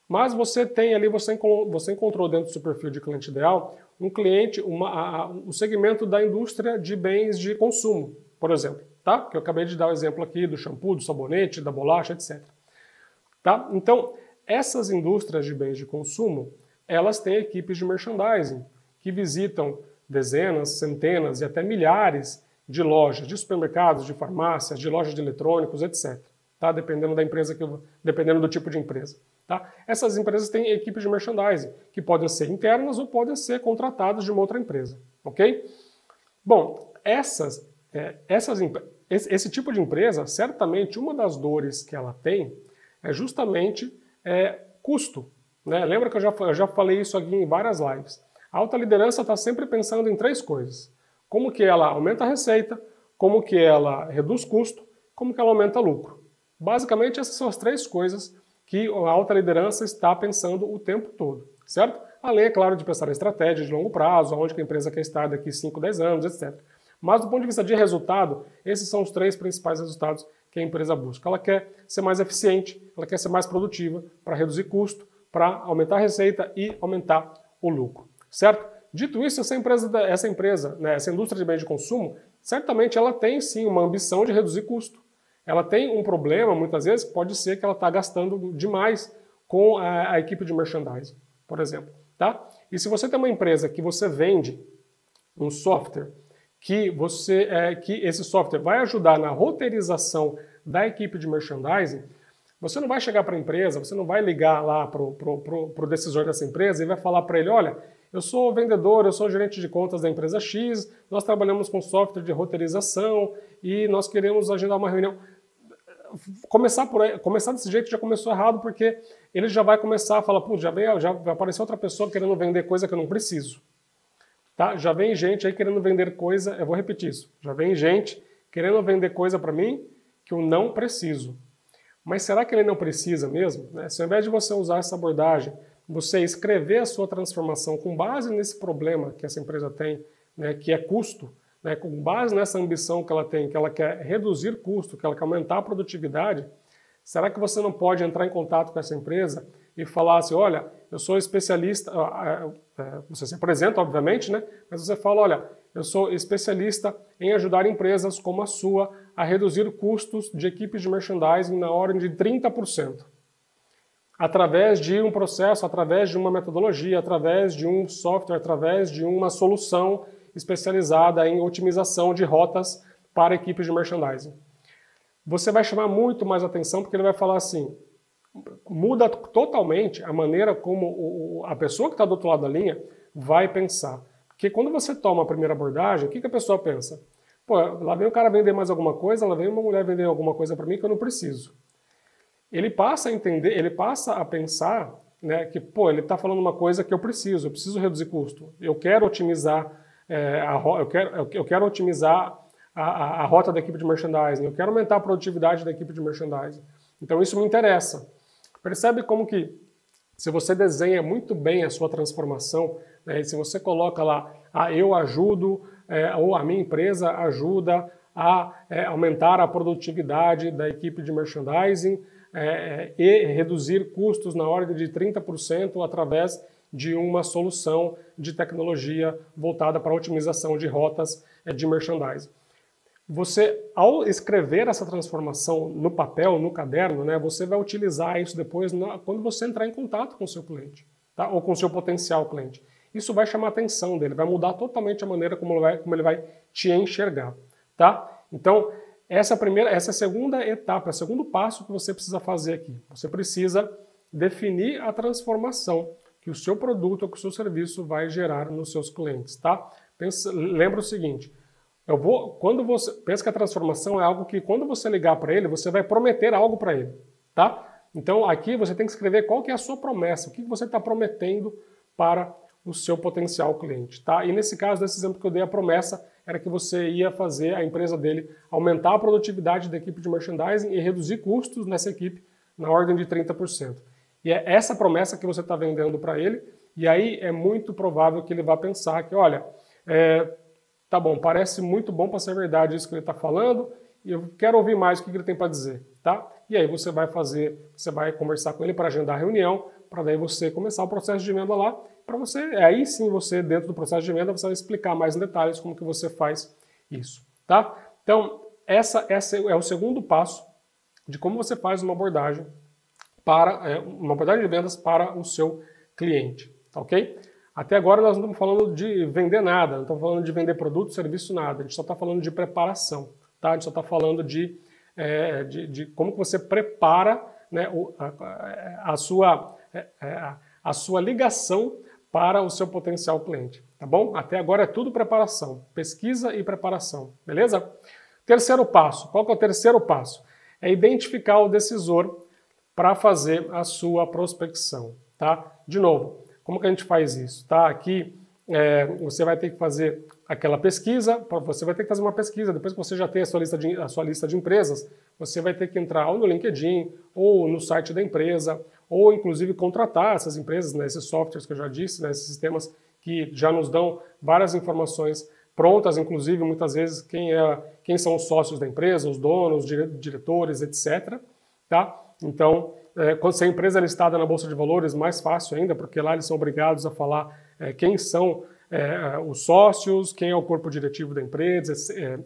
Mas você tem ali, você, você encontrou dentro do seu perfil de cliente ideal um cliente, uma, a, um segmento da indústria de bens de consumo, por exemplo, tá? Que eu acabei de dar o exemplo aqui do shampoo, do sabonete, da bolacha, etc. Tá? Então, essas indústrias de bens de consumo, elas têm equipes de merchandising que visitam dezenas, centenas e até milhares de lojas, de supermercados, de farmácias, de lojas de eletrônicos, etc. Tá? Dependendo da empresa que, dependendo do tipo de empresa. Tá? Essas empresas têm equipes de merchandising, que podem ser internas ou podem ser contratadas de uma outra empresa. Ok? Bom, essas, é, essas, esse, esse, tipo de empresa, certamente uma das dores que ela tem é justamente é, custo. Né? Lembra que eu já, eu já falei isso aqui em várias lives. A alta liderança está sempre pensando em três coisas. Como que ela aumenta a receita, como que ela reduz custo, como que ela aumenta lucro. Basicamente, essas são as três coisas que a alta liderança está pensando o tempo todo, certo? Além, é claro, de pensar em estratégia de longo prazo, onde a empresa quer estar daqui 5, 10 anos, etc. Mas do ponto de vista de resultado, esses são os três principais resultados que a empresa busca. Ela quer ser mais eficiente, ela quer ser mais produtiva para reduzir custo, para aumentar a receita e aumentar o lucro certo? Dito isso, essa empresa, essa empresa, né, essa indústria de bens de consumo, certamente ela tem sim uma ambição de reduzir custo. Ela tem um problema, muitas vezes, pode ser que ela está gastando demais com a, a, equipe de merchandising, por exemplo. Tá? E se você tem uma empresa que você vende um software que você é, que esse software vai ajudar na roteirização da equipe de merchandising, você não vai chegar para a empresa, você não vai ligar lá para o decisor dessa empresa e vai falar para ele, olha, eu sou vendedor, eu sou gerente de contas da empresa X, nós trabalhamos com software de roteirização e nós queremos agendar uma reunião. Começar, por aí, começar desse jeito já começou errado, porque ele já vai começar a falar, já, vem, já vai aparecer outra pessoa querendo vender coisa que eu não preciso. Tá? Já vem gente aí querendo vender coisa, eu vou repetir isso, já vem gente querendo vender coisa para mim que eu não preciso. Mas será que ele não precisa mesmo? Né? Se ao invés de você usar essa abordagem, você escrever a sua transformação com base nesse problema que essa empresa tem, né, que é custo, né, com base nessa ambição que ela tem, que ela quer reduzir custo, que ela quer aumentar a produtividade, será que você não pode entrar em contato com essa empresa e falar assim, olha, eu sou especialista, é, você se apresenta, obviamente, né, mas você fala, olha, eu sou especialista em ajudar empresas como a sua a reduzir custos de equipes de merchandising na ordem de 30% através de um processo, através de uma metodologia, através de um software, através de uma solução especializada em otimização de rotas para equipes de merchandising. Você vai chamar muito mais atenção porque ele vai falar assim: muda totalmente a maneira como a pessoa que está do outro lado da linha vai pensar. Porque quando você toma a primeira abordagem, o que, que a pessoa pensa? Pô, lá vem o cara vender mais alguma coisa, lá vem uma mulher vender alguma coisa para mim que eu não preciso ele passa a entender, ele passa a pensar né, que, pô, ele está falando uma coisa que eu preciso, eu preciso reduzir custo, eu quero otimizar, é, a, eu, quero, eu quero otimizar a, a, a, rota da equipe de merchandising, eu quero aumentar a produtividade da equipe de merchandising. Então isso me interessa. Percebe como que se você desenha muito bem a sua transformação, né, se você coloca lá, ah, eu ajudo, é, ou a minha empresa ajuda a é, aumentar a produtividade da equipe de merchandising, é, e reduzir custos na ordem de 30% através de uma solução de tecnologia voltada para a otimização de rotas de merchandising. Você, ao escrever essa transformação no papel, no caderno, né, você vai utilizar isso depois na, quando você entrar em contato com o seu cliente, tá? ou com o seu potencial cliente. Isso vai chamar a atenção dele, vai mudar totalmente a maneira como ele vai, como ele vai te enxergar. Tá? Então, essa é primeira, essa é segunda etapa, é o segundo passo que você precisa fazer aqui. Você precisa definir a transformação que o seu produto ou que o seu serviço vai gerar nos seus clientes, tá? Pensa, lembra o seguinte, eu vou, quando você pensa que a transformação é algo que quando você ligar para ele, você vai prometer algo para ele, tá? Então aqui você tem que escrever qual que é a sua promessa, o que você está prometendo para o seu potencial cliente, tá? E nesse caso, nesse exemplo que eu dei, a promessa era que você ia fazer a empresa dele aumentar a produtividade da equipe de merchandising e reduzir custos nessa equipe na ordem de 30%. E é essa promessa que você está vendendo para ele, e aí é muito provável que ele vá pensar que, olha, é, tá bom, parece muito bom para ser verdade isso que ele está falando, e eu quero ouvir mais o que ele tem para dizer, tá? E aí você vai fazer, você vai conversar com ele para agendar a reunião, para daí você começar o processo de venda lá, para você, aí sim você dentro do processo de venda você vai explicar mais em detalhes como que você faz isso, tá? Então essa, essa é o segundo passo de como você faz uma abordagem para é, uma abordagem de vendas para o seu cliente, tá ok? Até agora nós não estamos falando de vender nada, não estamos falando de vender produto, serviço, nada. A gente só está falando de preparação, tá? A gente só está falando de, é, de, de, como que você prepara né, a, a, sua, é, é, a sua ligação para o seu potencial cliente, tá bom? Até agora é tudo preparação, pesquisa e preparação, beleza? Terceiro passo, qual que é o terceiro passo? É identificar o decisor para fazer a sua prospecção, tá? De novo, como que a gente faz isso? Tá? Aqui é, você vai ter que fazer aquela pesquisa, você vai ter que fazer uma pesquisa, depois que você já tem a sua lista de, a sua lista de empresas, você vai ter que entrar ou no LinkedIn, ou no site da empresa, ou inclusive contratar essas empresas, né, esses softwares que eu já disse, né, esses sistemas que já nos dão várias informações prontas, inclusive muitas vezes quem, é, quem são os sócios da empresa, os donos, diretores, etc. Tá? Então, é, quando se a empresa é listada na Bolsa de Valores, mais fácil ainda, porque lá eles são obrigados a falar é, quem são é, os sócios, quem é o corpo diretivo da empresa,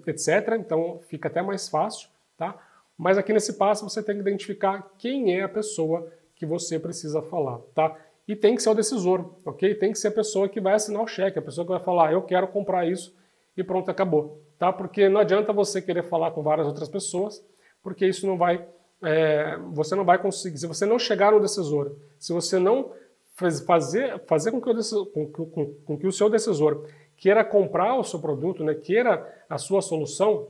etc. É, então fica até mais fácil, tá? Mas aqui nesse passo você tem que identificar quem é a pessoa que você precisa falar, tá? E tem que ser o decisor, ok? Tem que ser a pessoa que vai assinar o cheque, a pessoa que vai falar, eu quero comprar isso e pronto, acabou, tá? Porque não adianta você querer falar com várias outras pessoas, porque isso não vai é, você não vai conseguir, se você não chegar no decisor, se você não fazer, fazer com, que o com, com, com que o seu decisor queira comprar o seu produto, né, queira a sua solução,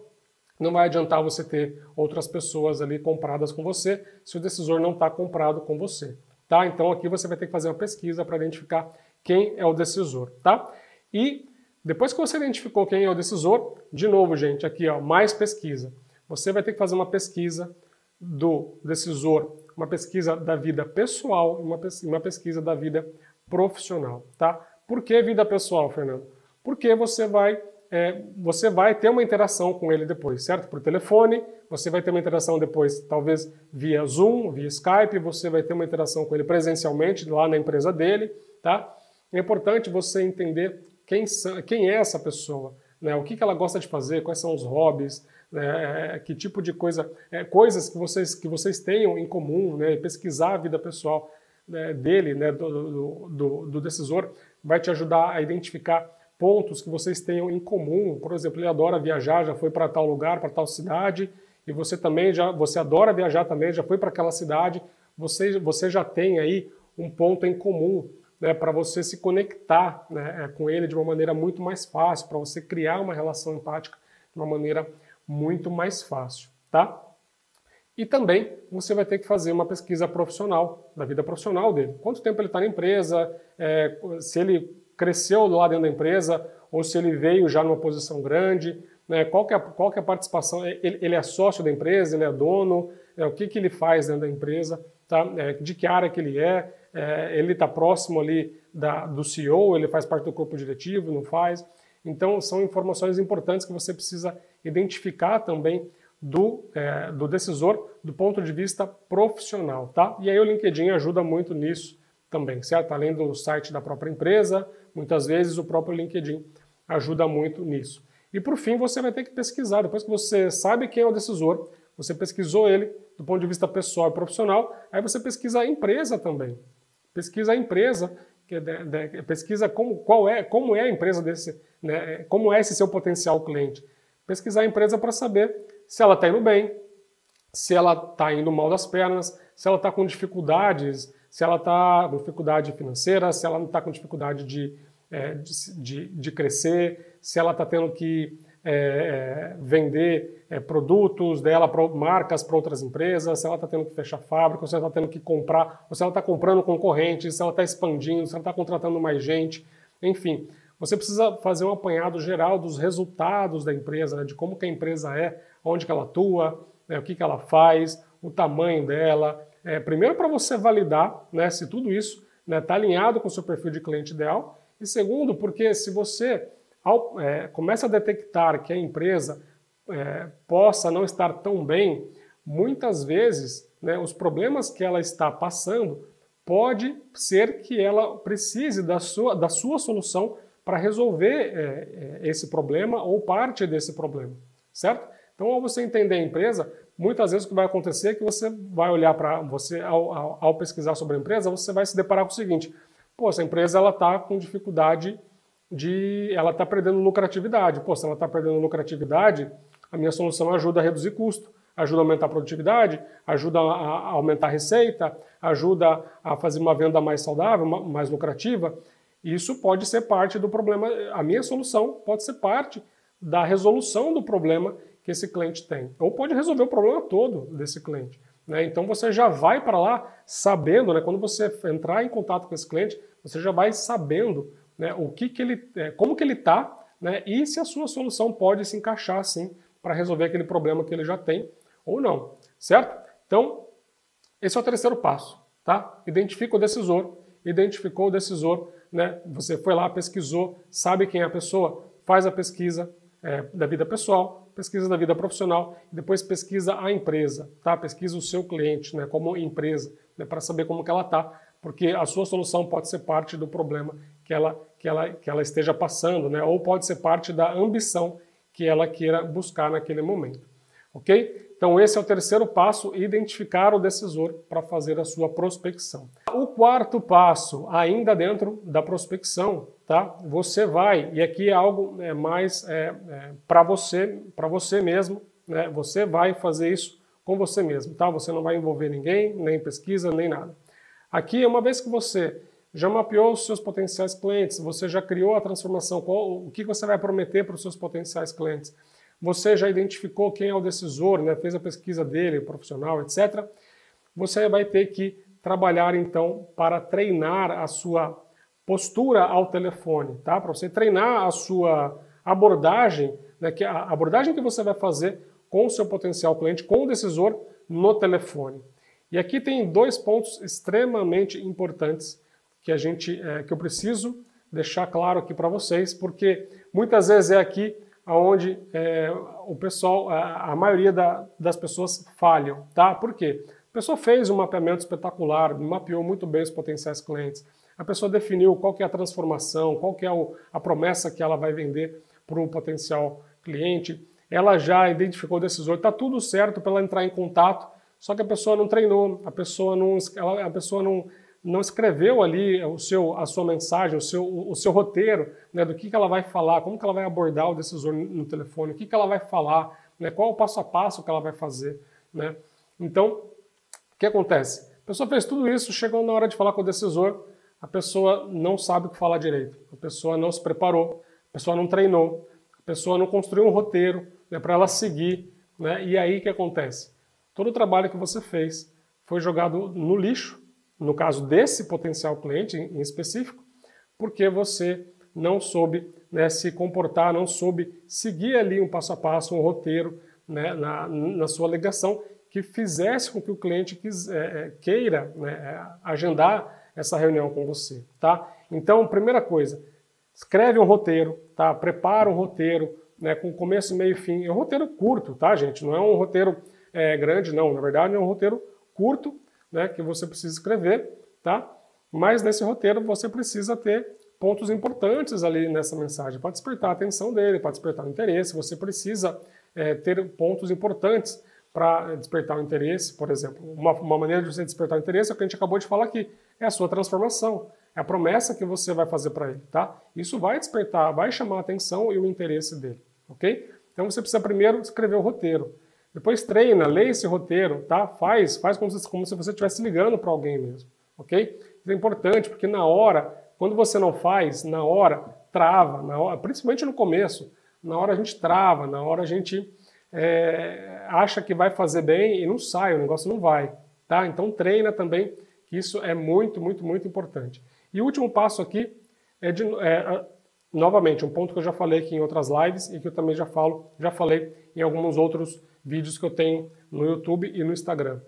não vai adiantar você ter outras pessoas ali compradas com você se o decisor não está comprado com você. Tá? Então aqui você vai ter que fazer uma pesquisa para identificar quem é o decisor. Tá? E depois que você identificou quem é o decisor, de novo, gente, aqui ó, mais pesquisa. Você vai ter que fazer uma pesquisa do decisor, uma pesquisa da vida pessoal e uma, uma pesquisa da vida profissional, tá? Por que vida pessoal, Fernando? Porque você vai, é, você vai ter uma interação com ele depois, certo? Por telefone, você vai ter uma interação depois, talvez via Zoom, via Skype, você vai ter uma interação com ele presencialmente lá na empresa dele, tá? É importante você entender quem, quem é essa pessoa, né? o que, que ela gosta de fazer, quais são os hobbies, né, que tipo de coisa, é, coisas que vocês, que vocês tenham em comum, né, pesquisar a vida pessoal né, dele, né, do, do, do, decisor, vai te ajudar a identificar pontos que vocês tenham em comum. Por exemplo, ele adora viajar, já foi para tal lugar, para tal cidade, e você também já, você adora viajar também, já foi para aquela cidade, você, você já tem aí um ponto em comum né, para você se conectar né, com ele de uma maneira muito mais fácil, para você criar uma relação empática de uma maneira muito mais fácil, tá? E também você vai ter que fazer uma pesquisa profissional, da vida profissional dele. Quanto tempo ele está na empresa, é, se ele cresceu lá dentro da empresa ou se ele veio já numa posição grande, né, qual, que é, qual que é a participação, ele, ele, é sócio da empresa, ele é dono, é, o que, que ele faz dentro da empresa, tá? É, de que área que ele é, é ele está próximo ali da, do CEO, ele faz parte do corpo diretivo, não faz. Então são informações importantes que você precisa identificar também do, é, do decisor do ponto de vista profissional, tá? E aí o LinkedIn ajuda muito nisso também, certo? Além do site da própria empresa, muitas vezes o próprio LinkedIn ajuda muito nisso. E por fim, você vai ter que pesquisar, depois que você sabe quem é o decisor, você pesquisou ele do ponto de vista pessoal e profissional, aí você pesquisa a empresa também. Pesquisa a empresa, que, de, de, pesquisa como, qual é, como é a empresa desse, né, como é esse seu potencial cliente pesquisar a empresa para saber se ela está indo bem, se ela está indo mal das pernas, se ela está com dificuldades, se ela está com dificuldade financeira, se ela não está com dificuldade de, é, de, de, crescer, se ela está tendo que é, é, vender é, produtos dela, para marcas para outras empresas, se ela está tendo que fechar fábrica, se ela está tendo que comprar, ou se ela está comprando concorrentes, se ela está expandindo, se ela está contratando mais gente, enfim. Você precisa fazer um apanhado geral dos resultados da empresa, né, de como que a empresa é, onde que ela atua, né, o que, que ela faz, o tamanho dela, é, primeiro para você validar né, se tudo isso está né, alinhado com o seu perfil de cliente ideal, e segundo, porque se você ao, é, começa a detectar que a empresa é, possa não estar tão bem, muitas vezes né, os problemas que ela está passando pode ser que ela precise da sua, da sua solução para resolver é, é, esse problema ou parte desse problema, certo? Então, ao você entender a empresa, muitas vezes o que vai acontecer é que você vai olhar para você, ao, ao, ao, pesquisar sobre a empresa, você vai se deparar com o seguinte: pô, essa empresa ela está com dificuldade de. ela está perdendo lucratividade. Pô, se ela está perdendo lucratividade, a minha solução ajuda a reduzir custo, ajuda a aumentar a produtividade, ajuda a, a aumentar a receita, ajuda a fazer uma venda mais saudável, mais lucrativa. Isso pode ser parte do problema. A minha solução pode ser parte da resolução do problema que esse cliente tem. Ou pode resolver o problema todo desse cliente. Né? Então você já vai para lá sabendo, né, quando você entrar em contato com esse cliente, você já vai sabendo né, o que, que ele, é, como que ele está né, e se a sua solução pode se encaixar assim para resolver aquele problema que ele já tem ou não, certo? Então, esse é o terceiro passo, tá? Identifica o decisor, identificou o decisor, né? Você foi lá, pesquisou, sabe quem é a pessoa, faz a pesquisa é, da vida pessoal, pesquisa da vida profissional e depois pesquisa a empresa, tá? Pesquisa o seu cliente, né, como empresa, né, para saber como que ela está, porque a sua solução pode ser parte do problema que ela, que ela, que ela esteja passando, né, ou pode ser parte da ambição que ela queira buscar naquele momento, ok? Então esse é o terceiro passo, identificar o decisor para fazer a sua prospecção. O quarto passo, ainda dentro da prospecção, tá? Você vai, e aqui é algo é, mais é, é, para você, para você mesmo, né? Você vai fazer isso com você mesmo, tá? Você não vai envolver ninguém, nem pesquisa, nem nada. Aqui, uma vez que você já mapeou os seus potenciais clientes, você já criou a transformação, qual, o que você vai prometer para os seus potenciais clientes, você já identificou quem é o decisor, né? Fez a pesquisa dele, profissional, etc. Você vai ter que trabalhar então para treinar a sua postura ao telefone, tá? Para você treinar a sua abordagem, né, que a abordagem que você vai fazer com o seu potencial cliente, com o decisor no telefone. E aqui tem dois pontos extremamente importantes que a gente, é, que eu preciso deixar claro aqui para vocês, porque muitas vezes é aqui onde é, o pessoal, a, a maioria da, das pessoas falham, tá? Por quê? A pessoa fez um mapeamento espetacular, mapeou muito bem os potenciais clientes, a pessoa definiu qual que é a transformação, qual que é o, a promessa que ela vai vender para um potencial cliente, ela já identificou o decisor, está tudo certo para ela entrar em contato, só que a pessoa não treinou, a pessoa não, ela, a pessoa não, não escreveu ali o seu, a sua mensagem, o seu, o seu roteiro, né, do que, que ela vai falar, como que ela vai abordar o decisor no telefone, o que, que ela vai falar, né, qual o passo a passo que ela vai fazer. Né? Então, o que acontece? A pessoa fez tudo isso, chegou na hora de falar com o decisor, a pessoa não sabe o que falar direito, a pessoa não se preparou, a pessoa não treinou, a pessoa não construiu um roteiro né, para ela seguir. Né? E aí o que acontece? Todo o trabalho que você fez foi jogado no lixo, no caso desse potencial cliente em específico, porque você não soube né, se comportar, não soube seguir ali um passo a passo, um roteiro né, na, na sua alegação que fizesse com que o cliente quis, é, queira né, agendar essa reunião com você, tá? Então, primeira coisa, escreve um roteiro, tá? Prepara um roteiro, né, com começo, meio e fim. É um roteiro curto, tá, gente? Não é um roteiro é, grande, não. Na verdade, é um roteiro curto, né, que você precisa escrever, tá? Mas nesse roteiro você precisa ter pontos importantes ali nessa mensagem para despertar a atenção dele, para despertar o interesse. Você precisa é, ter pontos importantes para despertar o interesse, por exemplo. Uma, uma, maneira de você despertar o interesse é o que a gente acabou de falar aqui, é a sua transformação, é a promessa que você vai fazer para ele, tá? Isso vai despertar, vai chamar a atenção e o interesse dele, ok? Então você precisa primeiro escrever o roteiro, depois treina, lê esse roteiro, tá? Faz, faz como se, como se você estivesse ligando para alguém mesmo, ok? Isso é importante porque na hora, quando você não faz, na hora trava, na hora, principalmente no começo, na hora a gente trava, na hora a gente é, acha que vai fazer bem e não sai, o negócio não vai. Tá? Então treina também, que isso é muito, muito, muito importante. E o último passo aqui é, de, é, novamente, um ponto que eu já falei aqui em outras lives e que eu também já falo, já falei em alguns outros vídeos que eu tenho no YouTube e no Instagram.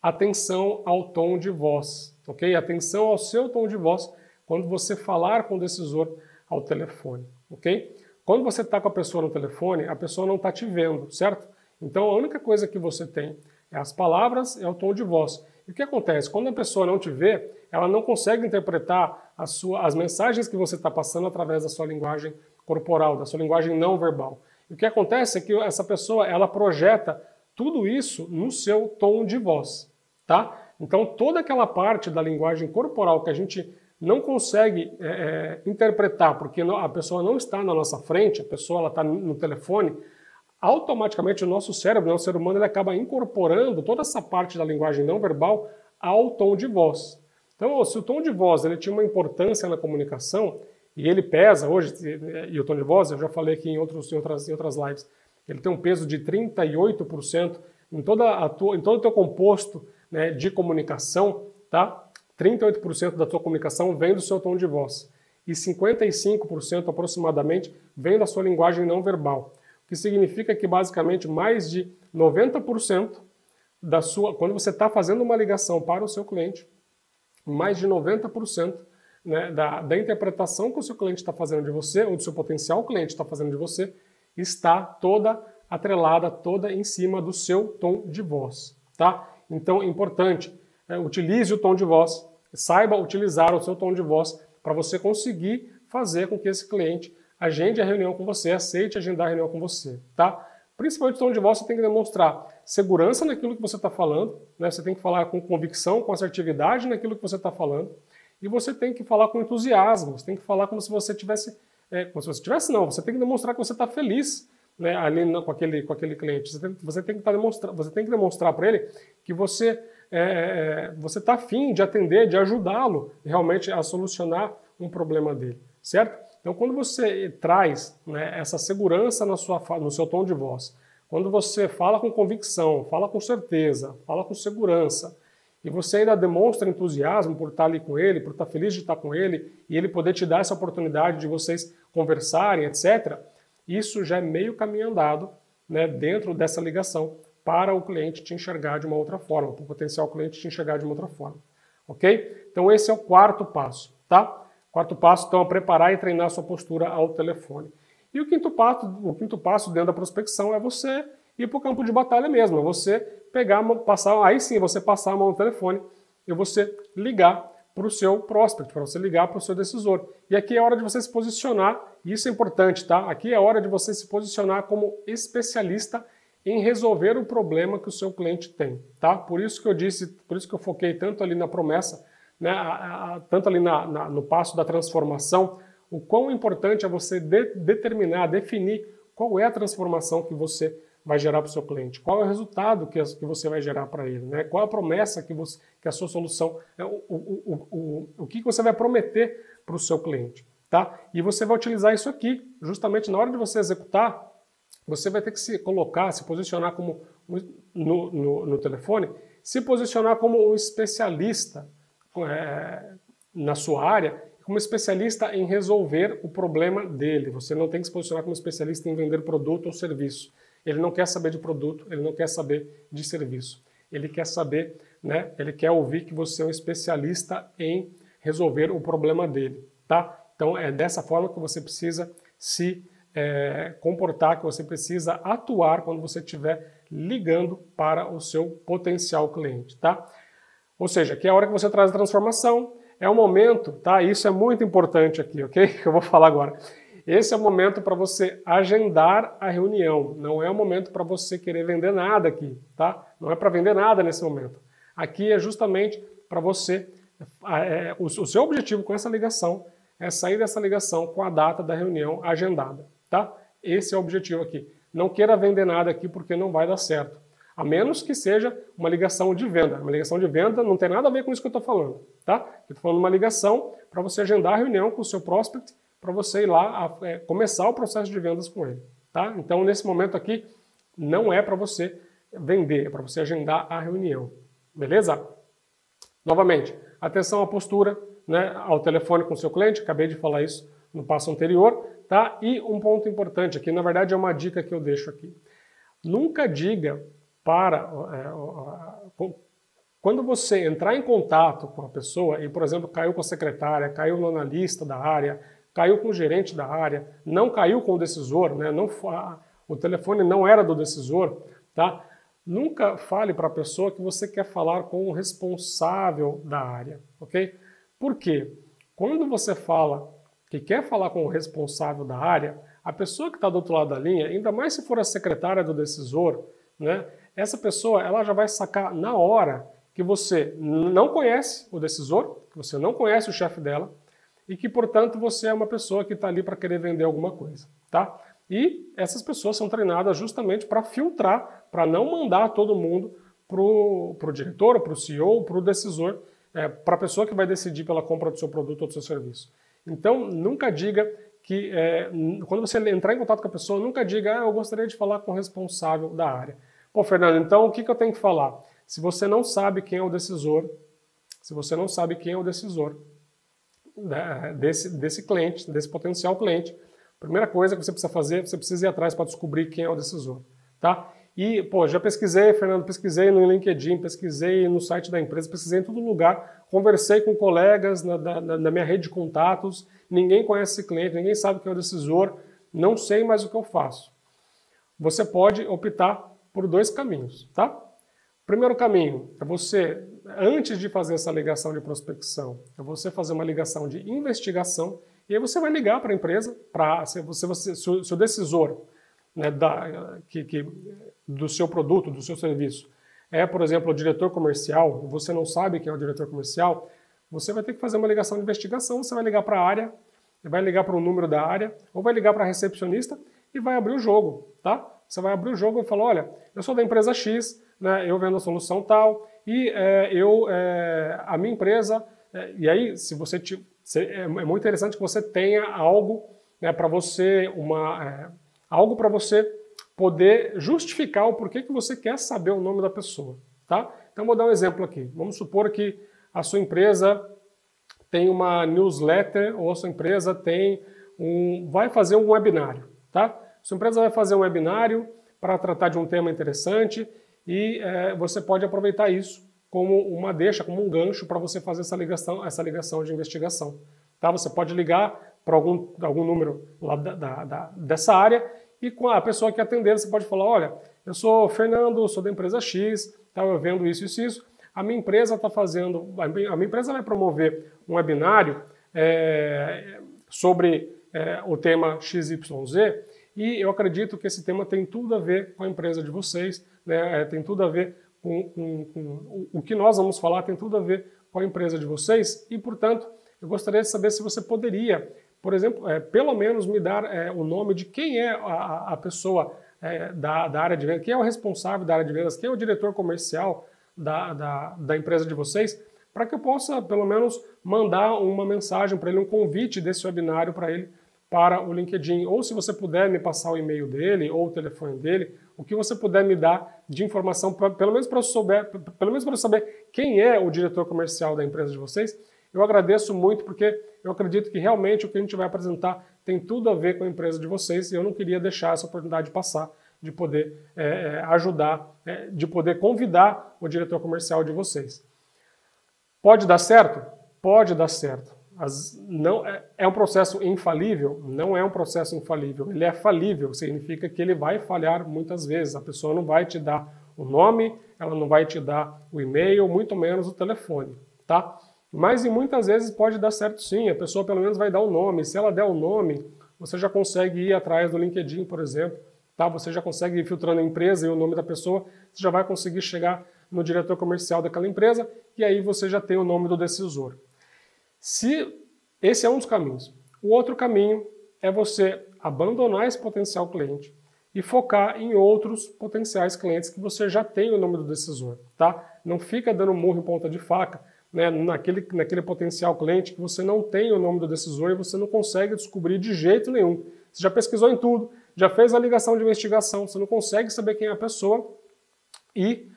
atenção ao tom de voz, ok? Atenção ao seu tom de voz quando você falar com o decisor ao telefone, ok? Quando você está com a pessoa no telefone, a pessoa não está te vendo, certo? Então a única coisa que você tem é as palavras e é o tom de voz. E o que acontece? Quando a pessoa não te vê, ela não consegue interpretar sua, as mensagens que você está passando através da sua linguagem corporal, da sua linguagem não verbal. O que acontece é que essa pessoa ela projeta tudo isso no seu tom de voz, tá? Então toda aquela parte da linguagem corporal que a gente não consegue é, é, interpretar porque a pessoa não está na nossa frente, a pessoa está no telefone, automaticamente o nosso cérebro, o nosso ser humano, ele acaba incorporando toda essa parte da linguagem não verbal ao tom de voz. Então, se o tom de voz ele tinha uma importância na comunicação, e ele pesa hoje, e o tom de voz, eu já falei aqui em, outros, em, outras, em outras lives, ele tem um peso de 38% em, toda a tua, em todo o teu composto né, de comunicação, tá? 38% da tua comunicação vem do seu tom de voz e 55% aproximadamente vem da sua linguagem não verbal que significa que basicamente mais de 90% da sua, quando você está fazendo uma ligação para o seu cliente, mais de 90% né, da, da interpretação que o seu cliente está fazendo de você, ou do seu potencial cliente está fazendo de você, está toda atrelada, toda em cima do seu tom de voz, tá? Então, importante, é, utilize o tom de voz, saiba utilizar o seu tom de voz para você conseguir fazer com que esse cliente agende a reunião com você, aceite agendar a reunião com você, tá? Principalmente o tom de voz, você tem que demonstrar segurança naquilo que você está falando, né? você tem que falar com convicção, com assertividade naquilo que você está falando, e você tem que falar com entusiasmo, você tem que falar como se você tivesse, é, como se você tivesse não, você tem que demonstrar que você está feliz né, ali com, aquele, com aquele cliente, você tem, você tem que tá demonstrar, você tem que demonstrar para ele que você é, é você está afim de atender, de ajudá-lo realmente a solucionar um problema dele, certo? Então, quando você traz né, essa segurança na sua, no seu tom de voz, quando você fala com convicção, fala com certeza, fala com segurança, e você ainda demonstra entusiasmo por estar ali com ele, por estar feliz de estar com ele, e ele poder te dar essa oportunidade de vocês conversarem, etc., isso já é meio caminho andado né, dentro dessa ligação para o cliente te enxergar de uma outra forma, para o potencial cliente te enxergar de uma outra forma. Ok? Então esse é o quarto passo, tá? Quarto passo, então, é preparar e treinar sua postura ao telefone. E o quinto passo, o quinto passo dentro da prospecção é você ir para o campo de batalha mesmo, é você pegar, passar, aí sim, você passar a mão no telefone e você ligar para o seu prospect, para você ligar para o seu decisor. E aqui é hora de você se posicionar, e isso é importante, tá? Aqui é hora de você se posicionar como especialista em resolver o problema que o seu cliente tem, tá? Por isso que eu disse, por isso que eu foquei tanto ali na promessa né, a, a, tanto ali na, na, no passo da transformação, o quão importante é você de, determinar, definir qual é a transformação que você vai gerar para o seu cliente, qual é o resultado que, que você vai gerar para ele, né? qual é a promessa que, você, que a sua solução, é, o, o, o, o, que você vai prometer para o seu cliente. Tá? E você vai utilizar isso aqui, justamente na hora de você executar, você vai ter que se colocar, se posicionar como no, no, no telefone, se posicionar como um especialista é, na sua área como especialista em resolver o problema dele. Você não tem que se posicionar como especialista em vender produto ou serviço. Ele não quer saber de produto, ele não quer saber de serviço. Ele quer saber, né? Ele quer ouvir que você é um especialista em resolver o problema dele, tá? Então é dessa forma que você precisa se é, comportar, que você precisa atuar quando você estiver ligando para o seu potencial cliente, tá? Ou seja, que é a hora que você traz a transformação, é o momento, tá? Isso é muito importante aqui, ok? Que eu vou falar agora. Esse é o momento para você agendar a reunião. Não é o momento para você querer vender nada aqui, tá? Não é para vender nada nesse momento. Aqui é justamente para você. É, o, o seu objetivo com essa ligação é sair dessa ligação com a data da reunião agendada, tá? Esse é o objetivo aqui. Não queira vender nada aqui porque não vai dar certo. A menos que seja uma ligação de venda. Uma ligação de venda não tem nada a ver com isso que eu estou falando, tá? Estou falando uma ligação para você agendar a reunião com o seu prospect, para você ir lá a, é, começar o processo de vendas com ele, tá? Então, nesse momento aqui, não é para você vender, é para você agendar a reunião, beleza? Novamente, atenção à postura, né, ao telefone com o seu cliente, acabei de falar isso no passo anterior, tá? E um ponto importante aqui, na verdade é uma dica que eu deixo aqui. Nunca diga para. É, Quando você entrar em contato com a pessoa e, por exemplo, caiu com a secretária, caiu no analista da área, caiu com o gerente da área, não caiu com o decisor, né? não, o telefone não era do decisor, tá? Nunca fale para a pessoa que você quer falar com o responsável da área, ok? Por quê? Quando você fala que quer falar com o responsável da área, a pessoa que está do outro lado da linha, ainda mais se for a secretária do decisor, né? Essa pessoa ela já vai sacar na hora que você não conhece o decisor, que você não conhece o chefe dela e que, portanto, você é uma pessoa que está ali para querer vender alguma coisa, tá? E essas pessoas são treinadas justamente para filtrar, para não mandar todo mundo para o diretor, para o CEO, para o decisor, é, para a pessoa que vai decidir pela compra do seu produto ou do seu serviço. Então, nunca diga que, é, quando você entrar em contato com a pessoa, nunca diga, ah, eu gostaria de falar com o responsável da área. Pô, Fernando, então o que, que eu tenho que falar? Se você não sabe quem é o decisor, se você não sabe quem é o decisor né, desse, desse cliente, desse potencial cliente, Primeira coisa que você precisa fazer, você precisa ir atrás para descobrir quem é o decisor, tá? E, pô, já pesquisei, Fernando, pesquisei no LinkedIn, pesquisei no site da empresa, pesquisei em todo lugar, conversei com colegas na, na, na minha rede de contatos, ninguém conhece esse cliente, ninguém sabe quem é o decisor, não sei mais o que eu faço. Você pode optar por dois caminhos, tá? Primeiro caminho é você, antes de fazer essa ligação de prospecção, é você fazer uma ligação de investigação e aí você vai ligar para a empresa, para se, você, você, o decisor né, da, que, que, do seu produto, do seu serviço, é, por exemplo, o diretor comercial, você não sabe quem é o diretor comercial, você vai ter que fazer uma ligação de investigação, você vai ligar para a área, vai ligar para o número da área, ou vai ligar para a recepcionista e vai abrir o jogo, tá? Você vai abrir o jogo e falar, olha, eu sou da empresa X, né, eu vendo a solução tal, e é, eu, é, a minha empresa, é, e aí, se você é, é muito interessante que você tenha algo né, para você, uma, é, algo para você poder justificar o porquê que você quer saber o nome da pessoa. Tá? Então vou dar um exemplo aqui. Vamos supor que a sua empresa tem uma newsletter ou a sua empresa tem um, vai fazer um webinário. Tá? Sua empresa vai fazer um webinário para tratar de um tema interessante e é, você pode aproveitar isso como uma deixa, como um gancho para você fazer essa ligação, essa ligação de investigação. Tá? Você pode ligar para algum, algum número lá da, da, da, dessa área e com a pessoa que atender você pode falar, olha, eu sou Fernando, sou da empresa X, tá, eu vendo isso, isso, isso. A minha empresa está fazendo, a minha empresa vai promover um webinário é, sobre é, o tema XYZ e eu acredito que esse tema tem tudo a ver com a empresa de vocês, né, é, tem tudo a ver com, com, com, o que nós vamos falar tem tudo a ver com a empresa de vocês. E, portanto, eu gostaria de saber se você poderia, por exemplo, é, pelo menos me dar é, o nome de quem é a, a pessoa é, da, da, área de vendas, quem é o responsável da área de vendas, quem é o diretor comercial da, da, da empresa de vocês, para que eu possa, pelo menos, mandar uma mensagem para ele, um convite desse webinário para ele para o LinkedIn. Ou se você puder me passar o e-mail dele ou o telefone dele, o que você puder me dar de informação, pra, pelo menos para eu souber, pelo menos para saber quem é o diretor comercial da empresa de vocês, eu agradeço muito porque eu acredito que realmente o que a gente vai apresentar tem tudo a ver com a empresa de vocês e eu não queria deixar essa oportunidade passar de poder é, é ajudar, é, de poder convidar o diretor comercial de vocês. Pode dar certo? Pode dar certo. As, não é, é, um processo infalível? Não é um processo infalível. Ele é falível, significa que ele vai falhar muitas vezes. A pessoa não vai te dar o nome, ela não vai te dar o e-mail, muito menos o telefone, tá? Mas e muitas vezes pode dar certo sim. A pessoa pelo menos vai dar o nome. Se ela der o nome, você já consegue ir atrás do LinkedIn, por exemplo, tá? Você já consegue ir filtrando a empresa e o nome da pessoa, você já vai conseguir chegar no diretor comercial daquela empresa e aí você já tem o nome do decisor. Se esse é um dos caminhos. O outro caminho é você abandonar esse potencial cliente e focar em outros potenciais clientes que você já tem o nome do decisor, tá? Não fica dando murro em ponta de faca, né, naquele, naquele potencial cliente que você não tem o nome do decisor e você não consegue descobrir de jeito nenhum. Você já pesquisou em tudo, já fez a ligação de investigação, você não consegue saber quem é a pessoa e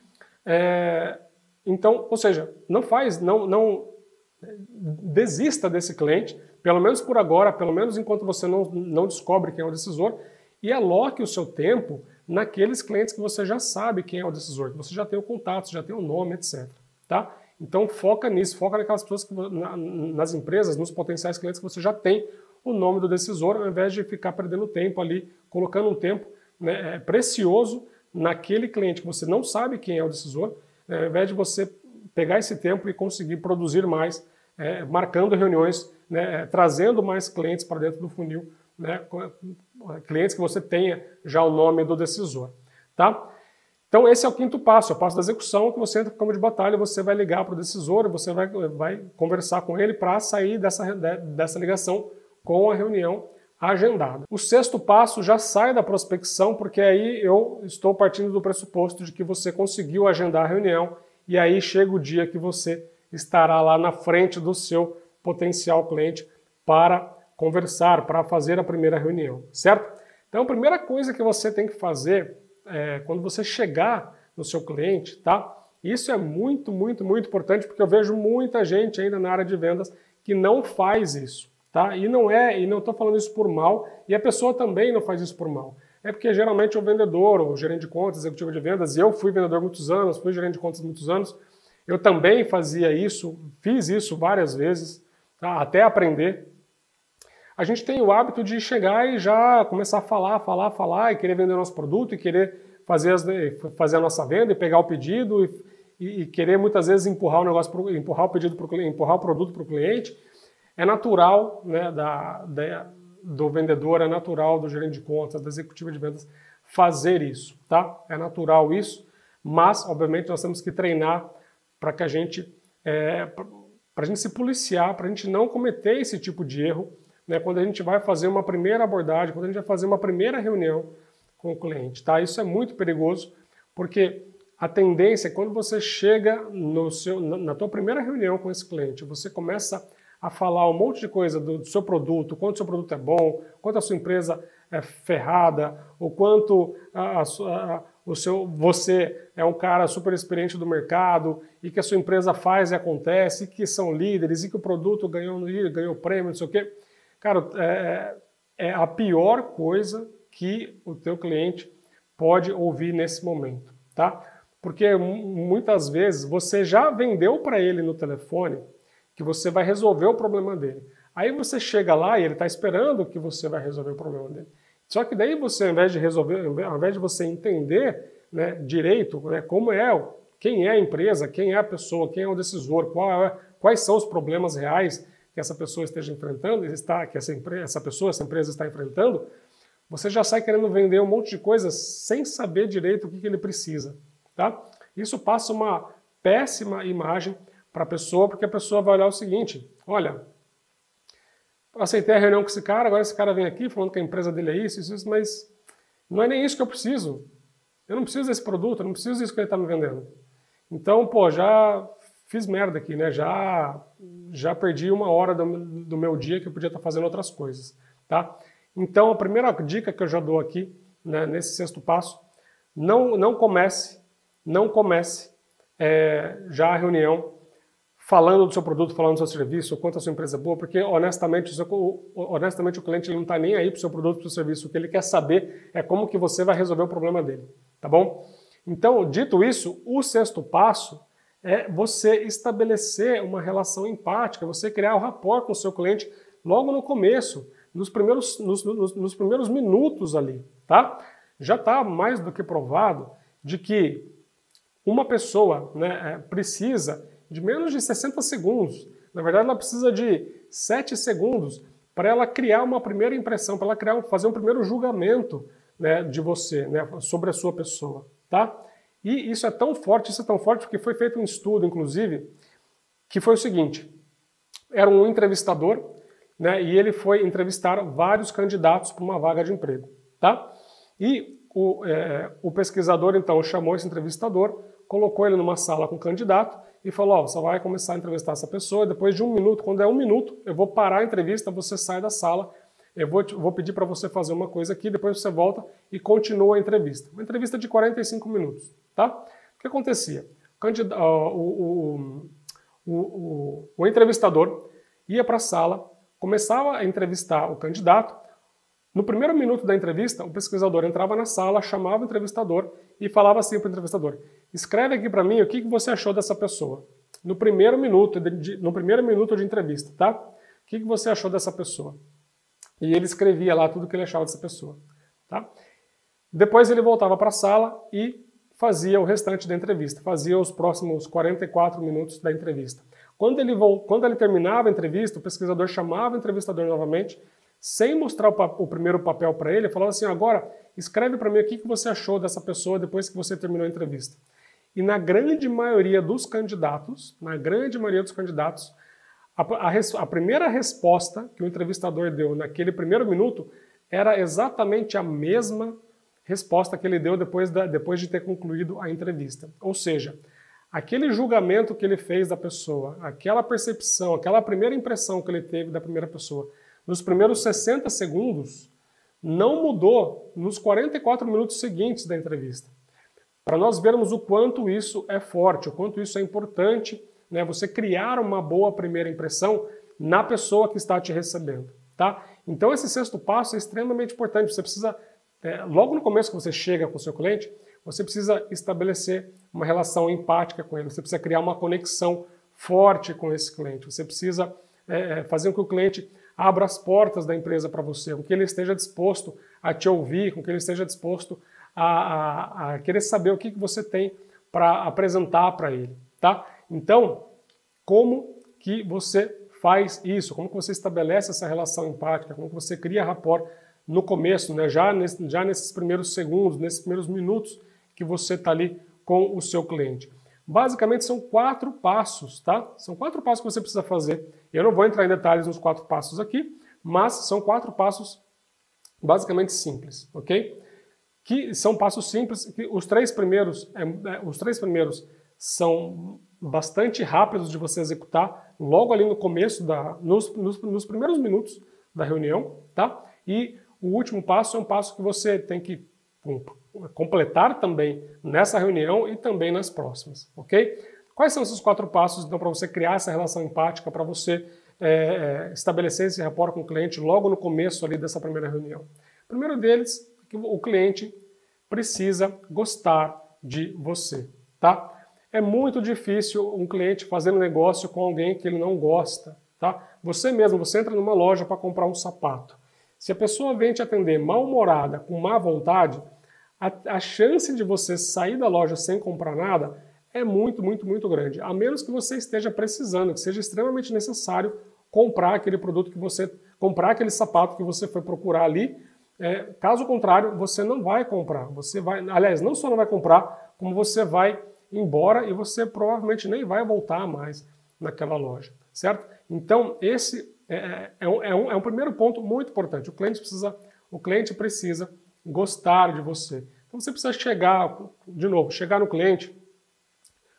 é, então, ou seja, não faz, não, não desista desse cliente, pelo menos por agora, pelo menos enquanto você não, não descobre quem é o decisor, e aloque o seu tempo naqueles clientes que você já sabe quem é o decisor, que você já tem o contato, já tem o nome, etc. tá? Então foca nisso, foca naquelas pessoas que na, nas empresas, nos potenciais clientes que você já tem o nome do decisor, ao invés de ficar perdendo tempo ali, colocando um tempo né, é, precioso naquele cliente que você não sabe quem é o decisor, né, ao invés de você pegar esse tempo e conseguir produzir mais, é, marcando reuniões, né, é, trazendo mais clientes para dentro do funil, né, clientes que você tenha já o nome do decisor. Tá? Então esse é o quinto passo, é o passo da execução, que você entra no campo de batalha, você vai ligar para o decisor, você vai, vai conversar com ele para sair dessa, dessa ligação com a reunião agendada. O sexto passo já sai da prospecção, porque aí eu estou partindo do pressuposto de que você conseguiu agendar a reunião e aí chega o dia que você estará lá na frente do seu potencial cliente para conversar, para fazer a primeira reunião, certo? Então a primeira coisa que você tem que fazer é, quando você chegar no seu cliente, tá? Isso é muito, muito, muito importante porque eu vejo muita gente ainda na área de vendas que não faz isso, tá? E não é, e não estou falando isso por mal, e a pessoa também não faz isso por mal. É porque geralmente o vendedor, o gerente de contas, executivo de vendas, e eu fui vendedor muitos anos, fui gerente de contas muitos anos, eu também fazia isso, fiz isso várias vezes, tá? até aprender. A gente tem o hábito de chegar e já começar a falar, falar, falar e querer vender nosso produto e querer fazer, as, fazer a nossa venda e pegar o pedido e, e, e querer muitas vezes empurrar o negócio, pro, empurrar o pedido para empurrar o produto para o cliente. É natural né, da, da, do vendedor, é natural do gerente de contas, da executiva de vendas fazer isso, tá? É natural isso, mas obviamente nós temos que treinar para que a gente é, para a gente se policiar, para a gente não cometer esse tipo de erro né, quando a gente vai fazer uma primeira abordagem, quando a gente vai fazer uma primeira reunião com o cliente. Tá? Isso é muito perigoso, porque a tendência é quando você chega no seu, na tua primeira reunião com esse cliente, você começa a falar um monte de coisa do, do seu produto, quanto o seu produto é bom, quanto a sua empresa é ferrada, o quanto a, a, a, o seu, você é um cara super experiente do mercado e que a sua empresa faz e acontece, e que são líderes e que o produto ganhou, ganhou prêmio, não sei o quê. Cara, é, é a pior coisa que o teu cliente pode ouvir nesse momento, tá? Porque muitas vezes você já vendeu para ele no telefone que você vai resolver o problema dele. Aí você chega lá e ele está esperando que você vai resolver o problema dele. Só que daí você, ao invés de resolver, ao invés de você entender né, direito né, como é, quem é a empresa, quem é a pessoa, quem é o decisor, é, quais são os problemas reais que essa pessoa esteja enfrentando, está, que essa, empresa, essa pessoa, essa empresa está enfrentando, você já sai querendo vender um monte de coisas sem saber direito o que, que ele precisa. Tá? Isso passa uma péssima imagem para a pessoa, porque a pessoa vai olhar o seguinte: olha, aceitei a reunião com esse cara, agora esse cara vem aqui falando que a empresa dele é isso, isso, isso, mas não é nem isso que eu preciso. Eu não preciso desse produto, eu não preciso disso que ele está me vendendo. Então, pô, já fiz merda aqui, né? Já, já perdi uma hora do, do meu dia que eu podia estar fazendo outras coisas, tá? Então, a primeira dica que eu já dou aqui, né, nesse sexto passo, não, não comece, não comece é, já a reunião falando do seu produto, falando do seu serviço, quanto a sua empresa é boa, porque honestamente o, seu, honestamente, o cliente ele não está nem aí para o seu produto, para o seu serviço. O que ele quer saber é como que você vai resolver o problema dele, tá bom? Então, dito isso, o sexto passo é você estabelecer uma relação empática, você criar o um rapport com o seu cliente logo no começo, nos primeiros, nos, nos, nos primeiros minutos ali, tá? Já está mais do que provado de que uma pessoa né, é, precisa de menos de 60 segundos, na verdade ela precisa de 7 segundos para ela criar uma primeira impressão, para ela criar, fazer um primeiro julgamento né, de você, né, sobre a sua pessoa, tá? E isso é tão forte, isso é tão forte porque foi feito um estudo, inclusive, que foi o seguinte: era um entrevistador, né, e ele foi entrevistar vários candidatos para uma vaga de emprego, tá? E o, é, o pesquisador então chamou esse entrevistador, colocou ele numa sala com o candidato e falou: ó, você vai começar a entrevistar essa pessoa. Depois de um minuto, quando é um minuto, eu vou parar a entrevista, você sai da sala eu vou, vou pedir para você fazer uma coisa aqui, depois você volta e continua a entrevista. Uma entrevista de 45 minutos, tá? O que acontecia? O, o, o, o entrevistador ia para a sala, começava a entrevistar o candidato. No primeiro minuto da entrevista, o pesquisador entrava na sala, chamava o entrevistador e falava assim para o entrevistador: escreve aqui para mim o que você achou dessa pessoa. no primeiro minuto, de, no primeiro minuto de entrevista, tá? O que, você achou dessa pessoa? E ele escrevia lá tudo que ele achava dessa pessoa, tá? Depois ele voltava para a sala e fazia o restante da entrevista, fazia os próximos 44 minutos da entrevista. Quando ele, quando ele terminava a entrevista, o pesquisador chamava o entrevistador novamente, sem mostrar o, o primeiro papel para ele, falava assim: agora escreve para mim o que, que você achou dessa pessoa depois que você terminou a entrevista. E na grande maioria dos candidatos, na grande maioria dos candidatos, a, a, a primeira resposta que o entrevistador deu naquele primeiro minuto era exatamente a mesma resposta que ele deu depois, da, depois de ter concluído a entrevista. Ou seja, aquele julgamento que ele fez da pessoa, aquela percepção, aquela primeira impressão que ele teve da primeira pessoa, nos primeiros 60 segundos, não mudou nos 44 minutos seguintes da entrevista. Para nós vermos o quanto isso é forte, o quanto isso é importante, né, você criar uma boa primeira impressão na pessoa que está te recebendo. Tá? Então esse sexto passo é extremamente importante. Você precisa, é, logo no começo que você chega com o seu cliente, você precisa estabelecer uma relação empática com ele, você precisa criar uma conexão forte com esse cliente, você precisa é, é fazer com que o cliente abra as portas da empresa para você, com que ele esteja disposto a te ouvir, com que ele esteja disposto a, a, a querer saber o que, que você tem para apresentar para ele, tá? Então, como que você faz isso? Como que você estabelece essa relação empática? Como que você cria rapport no começo, né? já, nesse, já nesses primeiros segundos, nesses primeiros minutos que você está ali com o seu cliente? Basicamente são quatro passos, tá? São quatro passos que você precisa fazer. Eu não vou entrar em detalhes nos quatro passos aqui, mas são quatro passos basicamente simples, ok? Que são passos simples. Que os três primeiros, é, é, os três primeiros são bastante rápidos de você executar logo ali no começo da, nos, nos, nos primeiros minutos da reunião, tá? E o último passo é um passo que você tem que completar também nessa reunião e também nas próximas, ok? Quais são esses quatro passos, então, para você criar essa relação empática, para você é, é, estabelecer esse rapport com o cliente logo no começo ali dessa primeira reunião? O primeiro deles é que o cliente precisa gostar de você, tá? É muito difícil um cliente fazer um negócio com alguém que ele não gosta, tá? Você mesmo, você entra numa loja para comprar um sapato. Se a pessoa vem te atender mal-humorada, com má vontade, a, a chance de você sair da loja sem comprar nada é muito, muito, muito grande. A menos que você esteja precisando, que seja extremamente necessário comprar aquele produto que você, comprar aquele sapato que você foi procurar ali. É, caso contrário, você não vai comprar. Você vai, aliás, não só não vai comprar, como você vai embora e você provavelmente nem vai voltar mais naquela loja, certo? Então esse é, é, é, um, é, um, é um primeiro ponto muito importante. O cliente precisa, o cliente precisa gostar de você. Então você precisa chegar, de novo, chegar no cliente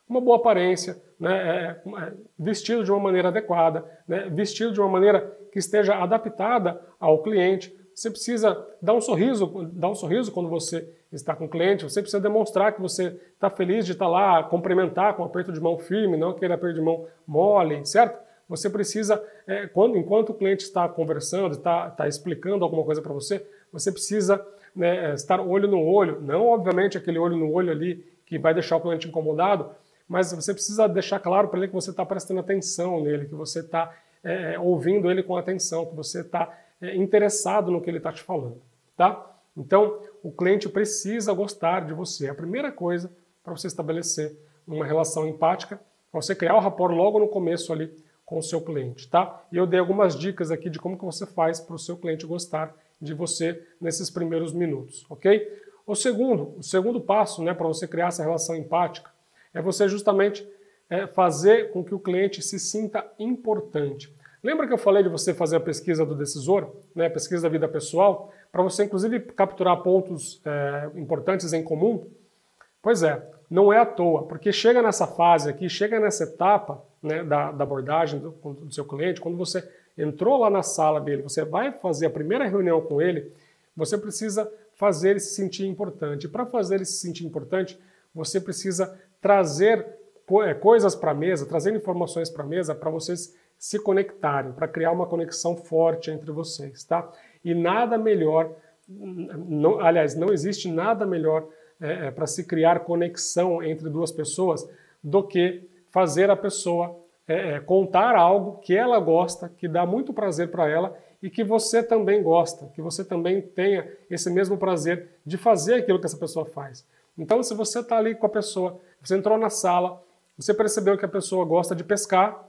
uma boa aparência, né, é, é, vestido de uma maneira adequada, né, vestido de uma maneira que esteja adaptada ao cliente. Você precisa dar um sorriso, dar um sorriso quando você está com o cliente. Você precisa demonstrar que você está feliz de estar lá, cumprimentar com um aperto de mão firme, não aquele aperto de mão mole, certo? Você precisa, é, quando, enquanto o cliente está conversando, está, está explicando alguma coisa para você, você precisa né, estar olho no olho, não obviamente aquele olho no olho ali que vai deixar o cliente incomodado, mas você precisa deixar claro para ele que você está prestando atenção nele, que você está é, é, ouvindo ele com atenção, que você está é, interessado no que ele está te falando, tá? Então, o cliente precisa gostar de você. É a primeira coisa para você estabelecer uma relação empática, para você criar o rapport logo no começo ali com o seu cliente, tá? E eu dei algumas dicas aqui de como que você faz para o seu cliente gostar de você nesses primeiros minutos, ok? O segundo, o segundo passo, né, para você criar essa relação empática, é você justamente é, fazer com que o cliente se sinta importante. Lembra que eu falei de você fazer a pesquisa do decisor, né, a pesquisa da vida pessoal, para você inclusive capturar pontos é, importantes em comum? Pois é, não é à toa, porque chega nessa fase aqui, chega nessa etapa né, da, da abordagem do, do seu cliente, quando você entrou lá na sala dele, você vai fazer a primeira reunião com ele, você precisa fazer ele se sentir importante. Para fazer ele se sentir importante, você precisa trazer é, coisas para a mesa, trazer informações para a mesa para vocês se conectarem, para criar uma conexão forte entre vocês, tá? E nada melhor, não, aliás, não existe nada melhor é, é para se criar conexão entre duas pessoas do que fazer a pessoa é, contar algo que ela gosta, que dá muito prazer para ela e que você também gosta, que você também tenha esse mesmo prazer de fazer aquilo que essa pessoa faz. Então, se você está ali com a pessoa, você entrou na sala, você percebeu que a pessoa gosta de pescar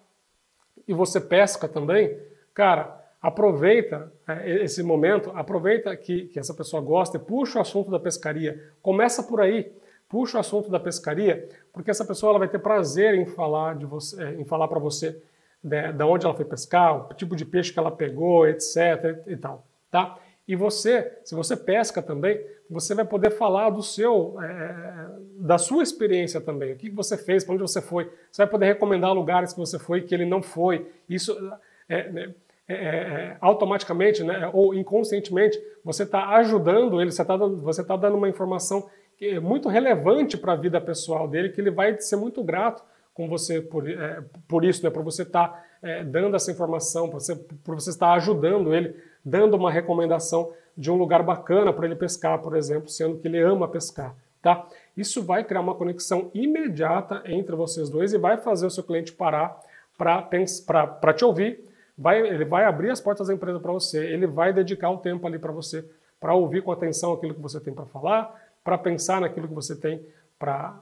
e você pesca também, cara, aproveita é, esse momento, aproveita que, que essa pessoa gosta e puxa o assunto da pescaria. Começa por aí, puxa o assunto da pescaria, porque essa pessoa ela vai ter prazer em falar de você, é, em falar para você de, de, onde ela foi pescar, o tipo de peixe que ela pegou, etc. e tal, tá? E você, se você pesca também, você vai poder falar do seu, é, da sua experiência também. O que você fez, para onde você foi. Você vai poder recomendar lugares que você foi que ele não foi. Isso é, é, automaticamente, né, ou inconscientemente, você está ajudando ele. Você está você tá dando uma informação é muito relevante para a vida pessoal dele, que ele vai ser muito grato com você por, por isso, né, por você estar tá, dando essa informação, por você, por você estar ajudando ele dando uma recomendação de um lugar bacana para ele pescar, por exemplo, sendo que ele ama pescar. Tá? Isso vai criar uma conexão imediata entre vocês dois e vai fazer o seu cliente parar para te ouvir. Vai, ele vai abrir as portas da empresa para você, ele vai dedicar o tempo ali para você, para ouvir com atenção aquilo que você tem para falar, para pensar naquilo que você tem para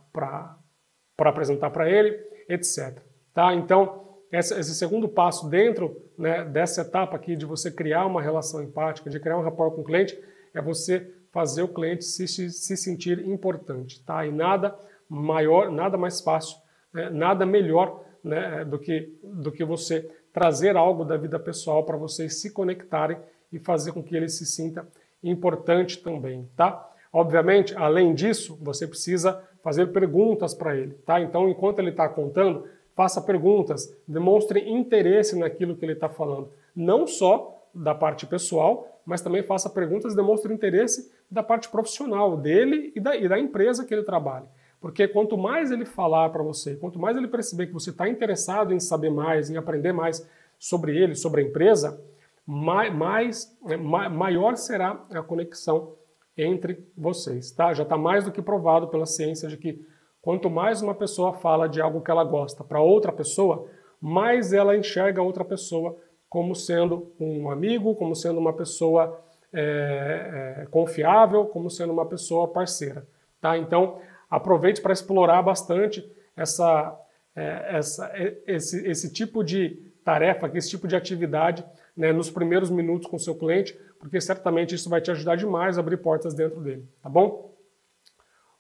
apresentar para ele, etc. Tá? Então, esse segundo passo dentro né, dessa etapa aqui de você criar uma relação empática, de criar um rapport com o cliente, é você fazer o cliente se, se sentir importante, tá? E nada maior, nada mais fácil, né, nada melhor né, do, que, do que você trazer algo da vida pessoal para vocês se conectarem e fazer com que ele se sinta importante também, tá? Obviamente, além disso, você precisa fazer perguntas para ele, tá? Então, enquanto ele está contando, faça perguntas, demonstre interesse naquilo que ele está falando. Não só da parte pessoal, mas também faça perguntas e demonstre interesse da parte profissional dele e da, e da empresa que ele trabalha. Porque quanto mais ele falar para você, quanto mais ele perceber que você está interessado em saber mais, em aprender mais sobre ele, sobre a empresa, mais, é, maior será a conexão entre vocês. Tá? Já está mais do que provado pela ciência de que Quanto mais uma pessoa fala de algo que ela gosta para outra pessoa, mais ela enxerga outra pessoa como sendo um amigo, como sendo uma pessoa é, é, confiável, como sendo uma pessoa parceira. Tá? Então, aproveite para explorar bastante essa, é, essa, esse, esse tipo de tarefa, esse tipo de atividade né, nos primeiros minutos com o seu cliente, porque certamente isso vai te ajudar demais a abrir portas dentro dele, tá bom?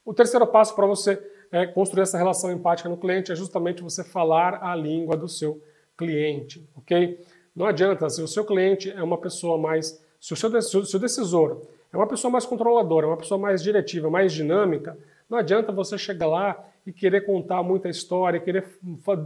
O terceiro passo para você é, construir essa relação empática no cliente é justamente você falar a língua do seu cliente, ok? Não adianta, se o seu cliente é uma pessoa mais, se o seu, se o seu decisor é uma pessoa mais controladora, uma pessoa mais diretiva, mais dinâmica, não adianta você chegar lá e querer contar muita história, querer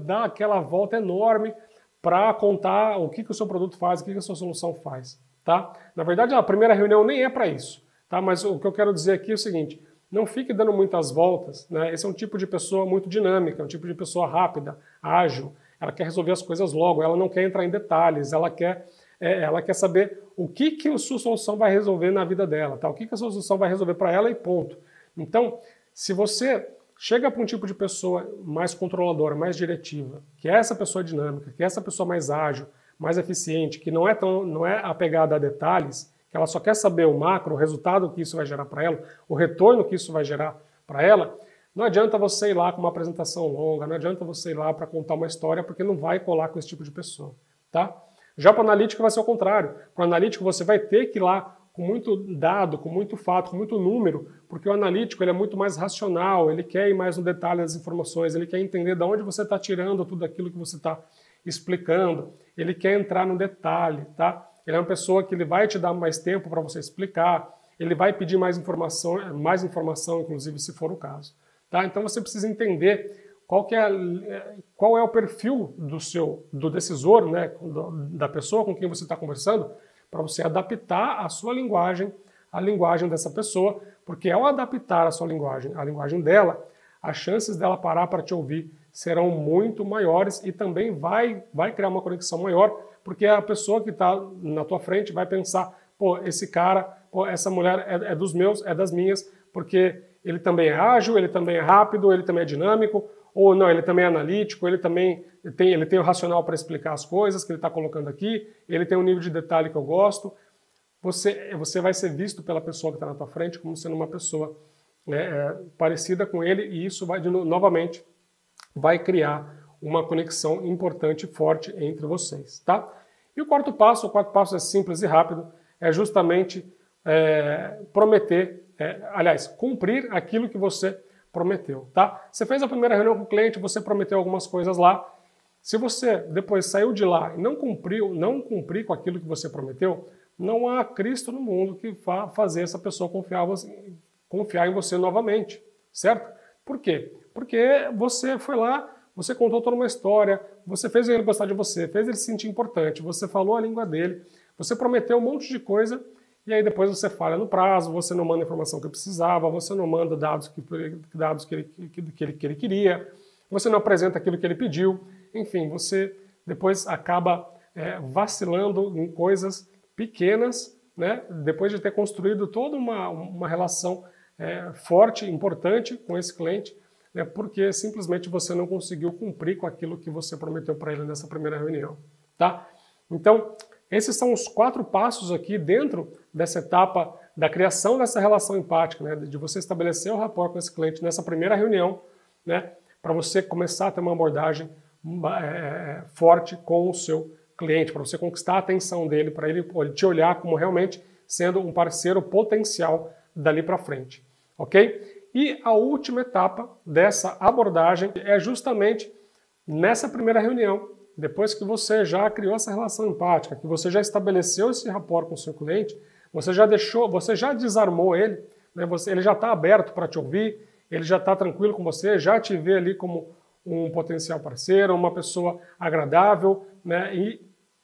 dar aquela volta enorme para contar o que, que o seu produto faz, o que, que a sua solução faz, tá? Na verdade, a primeira reunião nem é para isso, tá? Mas o que eu quero dizer aqui é o seguinte, não fique dando muitas voltas. Né? Esse é um tipo de pessoa muito dinâmica, um tipo de pessoa rápida, ágil. Ela quer resolver as coisas logo, ela não quer entrar em detalhes, ela quer, é, ela quer saber o que, que a sua solução vai resolver na vida dela, tá? o que, que a sua solução vai resolver para ela e ponto. Então, se você chega para um tipo de pessoa mais controladora, mais diretiva, que é essa pessoa dinâmica, que é essa pessoa mais ágil, mais eficiente, que não é, tão, não é apegada a detalhes, que ela só quer saber o macro, o resultado que isso vai gerar para ela, o retorno que isso vai gerar para ela, não adianta você ir lá com uma apresentação longa, não adianta você ir lá para contar uma história, porque não vai colar com esse tipo de pessoa, tá? Já para o analítico vai ser o contrário. Para o analítico você vai ter que ir lá com muito dado, com muito fato, com muito número, porque o analítico ele é muito mais racional, ele quer ir mais no detalhe das informações, ele quer entender de onde você está tirando tudo aquilo que você está explicando, ele quer entrar no detalhe, tá? Ele é uma pessoa que ele vai te dar mais tempo para você explicar, ele vai pedir mais informação, mais informação, inclusive, se for o caso. Tá? Então você precisa entender qual, que é, qual é o perfil do seu do decisor, né, da pessoa com quem você está conversando, para você adaptar a sua linguagem à linguagem dessa pessoa, porque ao adaptar a sua linguagem à linguagem dela, as chances dela parar para te ouvir serão muito maiores e também vai, vai criar uma conexão maior porque a pessoa que está na tua frente vai pensar, pô, esse cara, pô, essa mulher é, é dos meus, é das minhas, porque ele também é ágil, ele também é rápido, ele também é dinâmico, ou não, ele também é analítico, ele também tem, ele tem o racional para explicar as coisas que ele está colocando aqui, ele tem um nível de detalhe que eu gosto. Você, você vai ser visto pela pessoa que está na tua frente como sendo uma pessoa né, é, parecida com ele e isso vai, de, novamente, vai criar uma conexão importante e forte entre vocês, tá? E o quarto passo, o quarto passo é simples e rápido, é justamente é, prometer, é, aliás, cumprir aquilo que você prometeu, tá? Você fez a primeira reunião com o cliente, você prometeu algumas coisas lá. Se você depois saiu de lá e não cumpriu, não cumprir com aquilo que você prometeu, não há Cristo no mundo que vá fazer essa pessoa confiar, confiar em você novamente, certo? Por quê? Porque você foi lá, você contou toda uma história, você fez ele gostar de você, fez ele se sentir importante, você falou a língua dele, você prometeu um monte de coisa e aí depois você falha no prazo, você não manda a informação que precisava, você não manda dados que, dados que, ele, que, que, ele, que ele queria, você não apresenta aquilo que ele pediu, enfim, você depois acaba é, vacilando em coisas pequenas, né, depois de ter construído toda uma, uma relação é, forte, importante com esse cliente, né, porque simplesmente você não conseguiu cumprir com aquilo que você prometeu para ele nessa primeira reunião. Tá? Então, esses são os quatro passos aqui dentro dessa etapa da criação dessa relação empática, né, de você estabelecer o rapport com esse cliente nessa primeira reunião, né, para você começar a ter uma abordagem é, forte com o seu cliente, para você conquistar a atenção dele, para ele te olhar como realmente sendo um parceiro potencial dali para frente, ok? E a última etapa dessa abordagem é justamente nessa primeira reunião, depois que você já criou essa relação empática, que você já estabeleceu esse rapport com o seu cliente, você já deixou, você já desarmou ele, né? você, ele já está aberto para te ouvir, ele já está tranquilo com você, já te vê ali como um potencial parceiro, uma pessoa agradável, né? E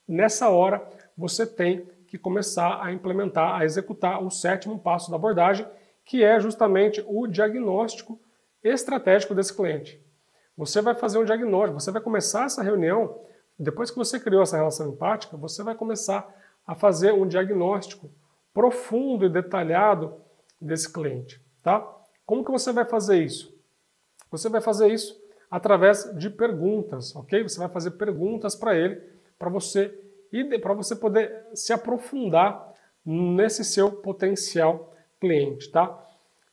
nessa hora você tem que começar a implementar, a executar o sétimo passo da abordagem, que é justamente o diagnóstico estratégico desse cliente. Você vai fazer um diagnóstico, você vai começar essa reunião, depois que você criou essa relação empática, você vai começar a fazer um diagnóstico profundo e detalhado desse cliente, tá? Como que você vai fazer isso? Você vai fazer isso através de perguntas, ok? Você vai fazer perguntas para ele, para você e para você poder se aprofundar nesse seu potencial cliente, tá?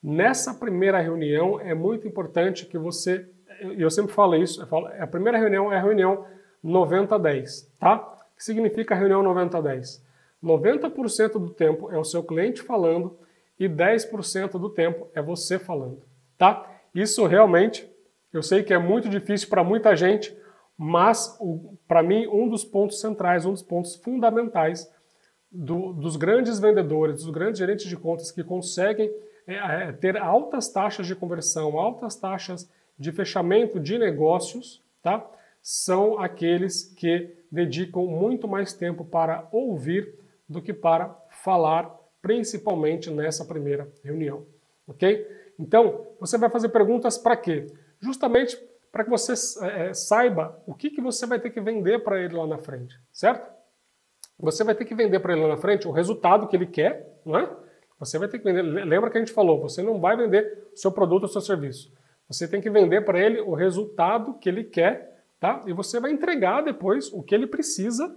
Nessa primeira reunião é muito importante que você e eu sempre falo isso, eu falo, a primeira reunião é a reunião 90-10, tá? O que significa a reunião 90-10? 90% do tempo é o seu cliente falando e 10% do tempo é você falando, tá? Isso realmente, eu sei que é muito difícil para muita gente, mas para mim um dos pontos centrais, um dos pontos fundamentais do, dos grandes vendedores, dos grandes gerentes de contas que conseguem é, é, ter altas taxas de conversão, altas taxas de fechamento de negócios, tá? São aqueles que dedicam muito mais tempo para ouvir do que para falar, principalmente nessa primeira reunião, ok? Então, você vai fazer perguntas para quê? Justamente para que você é, saiba o que, que você vai ter que vender para ele lá na frente, certo? Você vai ter que vender para ele lá na frente o resultado que ele quer, não é? Você vai ter que vender. Lembra que a gente falou, você não vai vender o seu produto ou seu serviço. Você tem que vender para ele o resultado que ele quer, tá? E você vai entregar depois o que ele precisa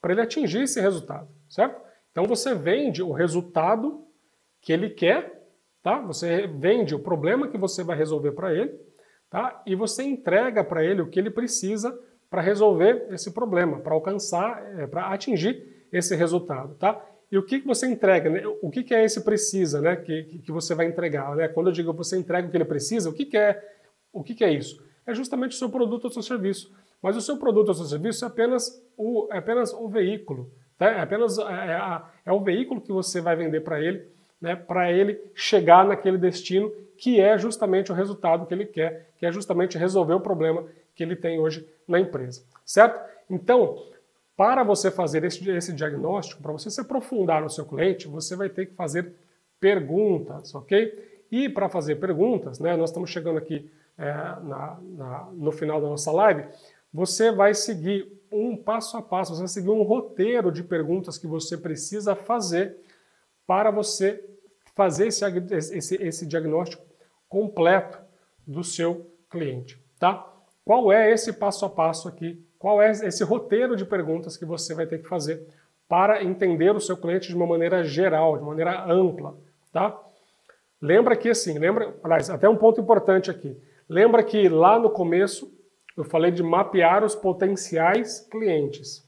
para ele atingir esse resultado, certo? Então você vende o resultado que ele quer, tá? Você vende o problema que você vai resolver para ele, tá? E você entrega para ele o que ele precisa para resolver esse problema, para alcançar, é, para atingir esse resultado, tá? E o que, que você entrega? Né? O que, que é esse precisa, né? Que, que você vai entregar? Né? Quando eu digo você entrega o que ele precisa, o que, que é o que, que é isso? É justamente o seu produto ou seu serviço. Mas o seu produto ou seu serviço é apenas o, é apenas o veículo. Tá? É apenas é, é, é o veículo que você vai vender para ele, né? para ele chegar naquele destino que é justamente o resultado que ele quer, que é justamente resolver o problema que ele tem hoje na empresa. Certo? Então, para você fazer esse, esse diagnóstico, para você se aprofundar no seu cliente, você vai ter que fazer perguntas, ok? E para fazer perguntas, né, nós estamos chegando aqui é, na, na, no final da nossa live, você vai seguir um passo a passo, você vai seguir um roteiro de perguntas que você precisa fazer para você fazer esse, esse, esse diagnóstico completo do seu cliente, tá? Qual é esse passo a passo aqui? Qual é esse roteiro de perguntas que você vai ter que fazer para entender o seu cliente de uma maneira geral, de maneira ampla, tá? Lembra que assim, lembra, aliás, até um ponto importante aqui. Lembra que lá no começo eu falei de mapear os potenciais clientes.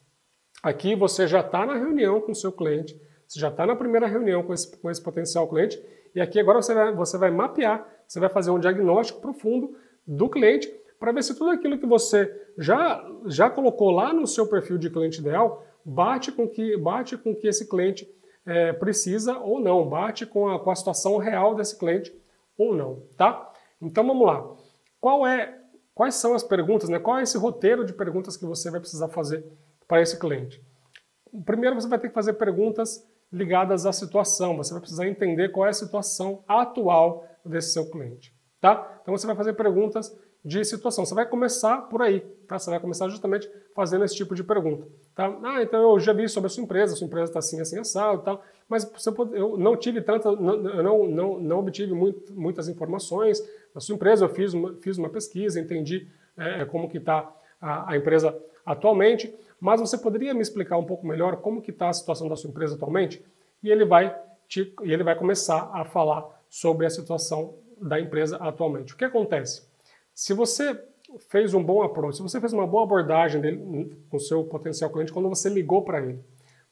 Aqui você já está na reunião com o seu cliente, você já está na primeira reunião com esse, com esse potencial cliente, e aqui agora você vai, você vai mapear, você vai fazer um diagnóstico profundo do cliente para ver se tudo aquilo que você já, já colocou lá no seu perfil de cliente ideal bate com que, bate com que esse cliente é, precisa ou não, bate com a, com a situação real desse cliente ou não, tá? Então vamos lá. Qual é, quais são as perguntas, né? Qual é esse roteiro de perguntas que você vai precisar fazer para esse cliente? Primeiro você vai ter que fazer perguntas ligadas à situação. Você vai precisar entender qual é a situação atual desse seu cliente, tá? Então você vai fazer perguntas de situação. Você vai começar por aí, tá? Você vai começar justamente fazendo esse tipo de pergunta, tá? Ah, então eu já vi sobre a sua empresa, sua empresa está assim, assim, assado tal, mas eu não tive tanta, eu não, não, não obtive muito, muitas informações da sua empresa, eu fiz uma, fiz uma pesquisa, entendi é, como que está a, a empresa atualmente, mas você poderia me explicar um pouco melhor como que está a situação da sua empresa atualmente? E ele vai te, e ele vai começar a falar sobre a situação da empresa atualmente. O que acontece? Se você fez um bom approach, se você fez uma boa abordagem dele, com o seu potencial cliente quando você ligou para ele,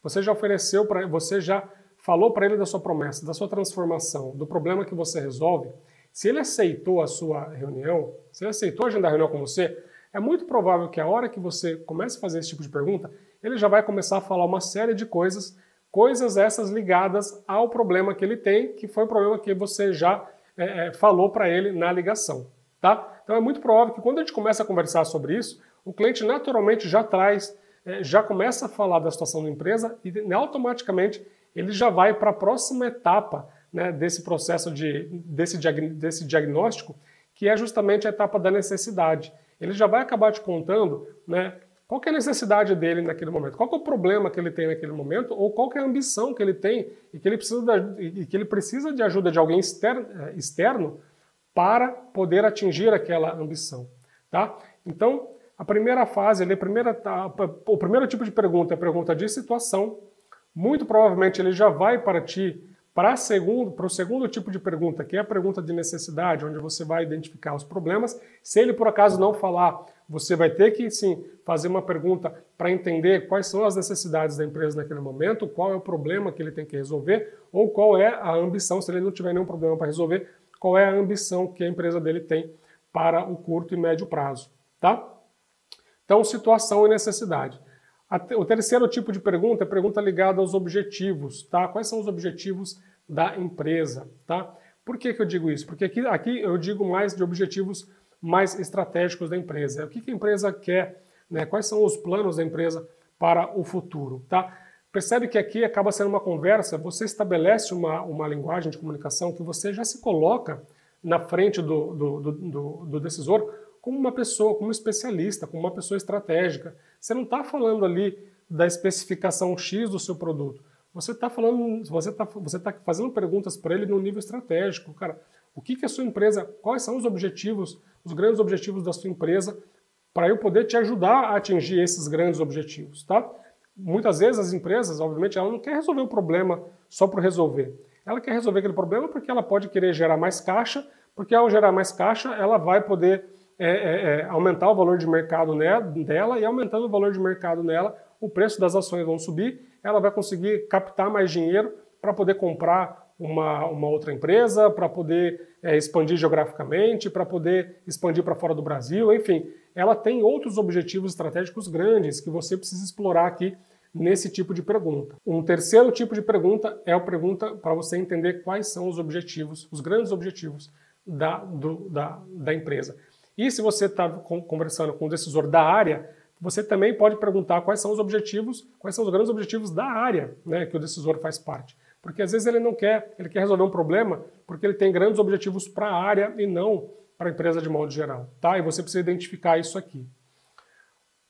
você já ofereceu para você já falou para ele da sua promessa, da sua transformação, do problema que você resolve, se ele aceitou a sua reunião, se ele aceitou agendar a reunião com você, é muito provável que a hora que você comece a fazer esse tipo de pergunta, ele já vai começar a falar uma série de coisas, coisas essas ligadas ao problema que ele tem, que foi o problema que você já é, falou para ele na ligação. Tá? Então é muito provável que quando a gente começa a conversar sobre isso, o cliente naturalmente já traz, é, já começa a falar da situação da empresa e né, automaticamente ele já vai para a próxima etapa né, desse processo de, desse, desse diagnóstico, que é justamente a etapa da necessidade. Ele já vai acabar te contando né, qual é a necessidade dele naquele momento, qual é o problema que ele tem naquele momento, ou qual é a ambição que ele tem e que ele precisa de, e que ele precisa de ajuda de alguém externo, é, externo para poder atingir aquela ambição. Tá? Então, a primeira fase, a primeira o primeiro tipo de pergunta é a pergunta de situação. Muito provavelmente ele já vai partir para, segundo, para o segundo tipo de pergunta, que é a pergunta de necessidade, onde você vai identificar os problemas. Se ele por acaso não falar, você vai ter que sim fazer uma pergunta para entender quais são as necessidades da empresa naquele momento, qual é o problema que ele tem que resolver, ou qual é a ambição, se ele não tiver nenhum problema para resolver, qual é a ambição que a empresa dele tem para o curto e médio prazo, tá? Então, situação e necessidade. O terceiro tipo de pergunta é pergunta ligada aos objetivos, tá? Quais são os objetivos da empresa, tá? Por que, que eu digo isso? Porque aqui, aqui eu digo mais de objetivos mais estratégicos da empresa. O que, que a empresa quer, né? Quais são os planos da empresa para o futuro, tá? Percebe que aqui acaba sendo uma conversa, você estabelece uma, uma linguagem de comunicação que você já se coloca na frente do, do, do, do decisor como uma pessoa, como especialista, como uma pessoa estratégica. Você não está falando ali da especificação X do seu produto. Você está falando, você está você tá fazendo perguntas para ele no nível estratégico, cara. O que, que a sua empresa, quais são os objetivos, os grandes objetivos da sua empresa, para eu poder te ajudar a atingir esses grandes objetivos, tá? Muitas vezes as empresas, obviamente, ela não quer resolver o problema só por resolver. Ela quer resolver aquele problema porque ela pode querer gerar mais caixa, porque ao gerar mais caixa, ela vai poder é, é, é aumentar o valor de mercado dela e aumentando o valor de mercado nela, o preço das ações vão subir, ela vai conseguir captar mais dinheiro para poder comprar uma, uma outra empresa, para poder é, expandir geograficamente, para poder expandir para fora do Brasil, enfim, ela tem outros objetivos estratégicos grandes que você precisa explorar aqui nesse tipo de pergunta. Um terceiro tipo de pergunta é a pergunta para você entender quais são os objetivos, os grandes objetivos da, do, da, da empresa. E se você está conversando com o decisor da área, você também pode perguntar quais são os objetivos, quais são os grandes objetivos da área né, que o decisor faz parte. Porque às vezes ele não quer, ele quer resolver um problema porque ele tem grandes objetivos para a área e não para a empresa de modo geral. Tá? E você precisa identificar isso aqui.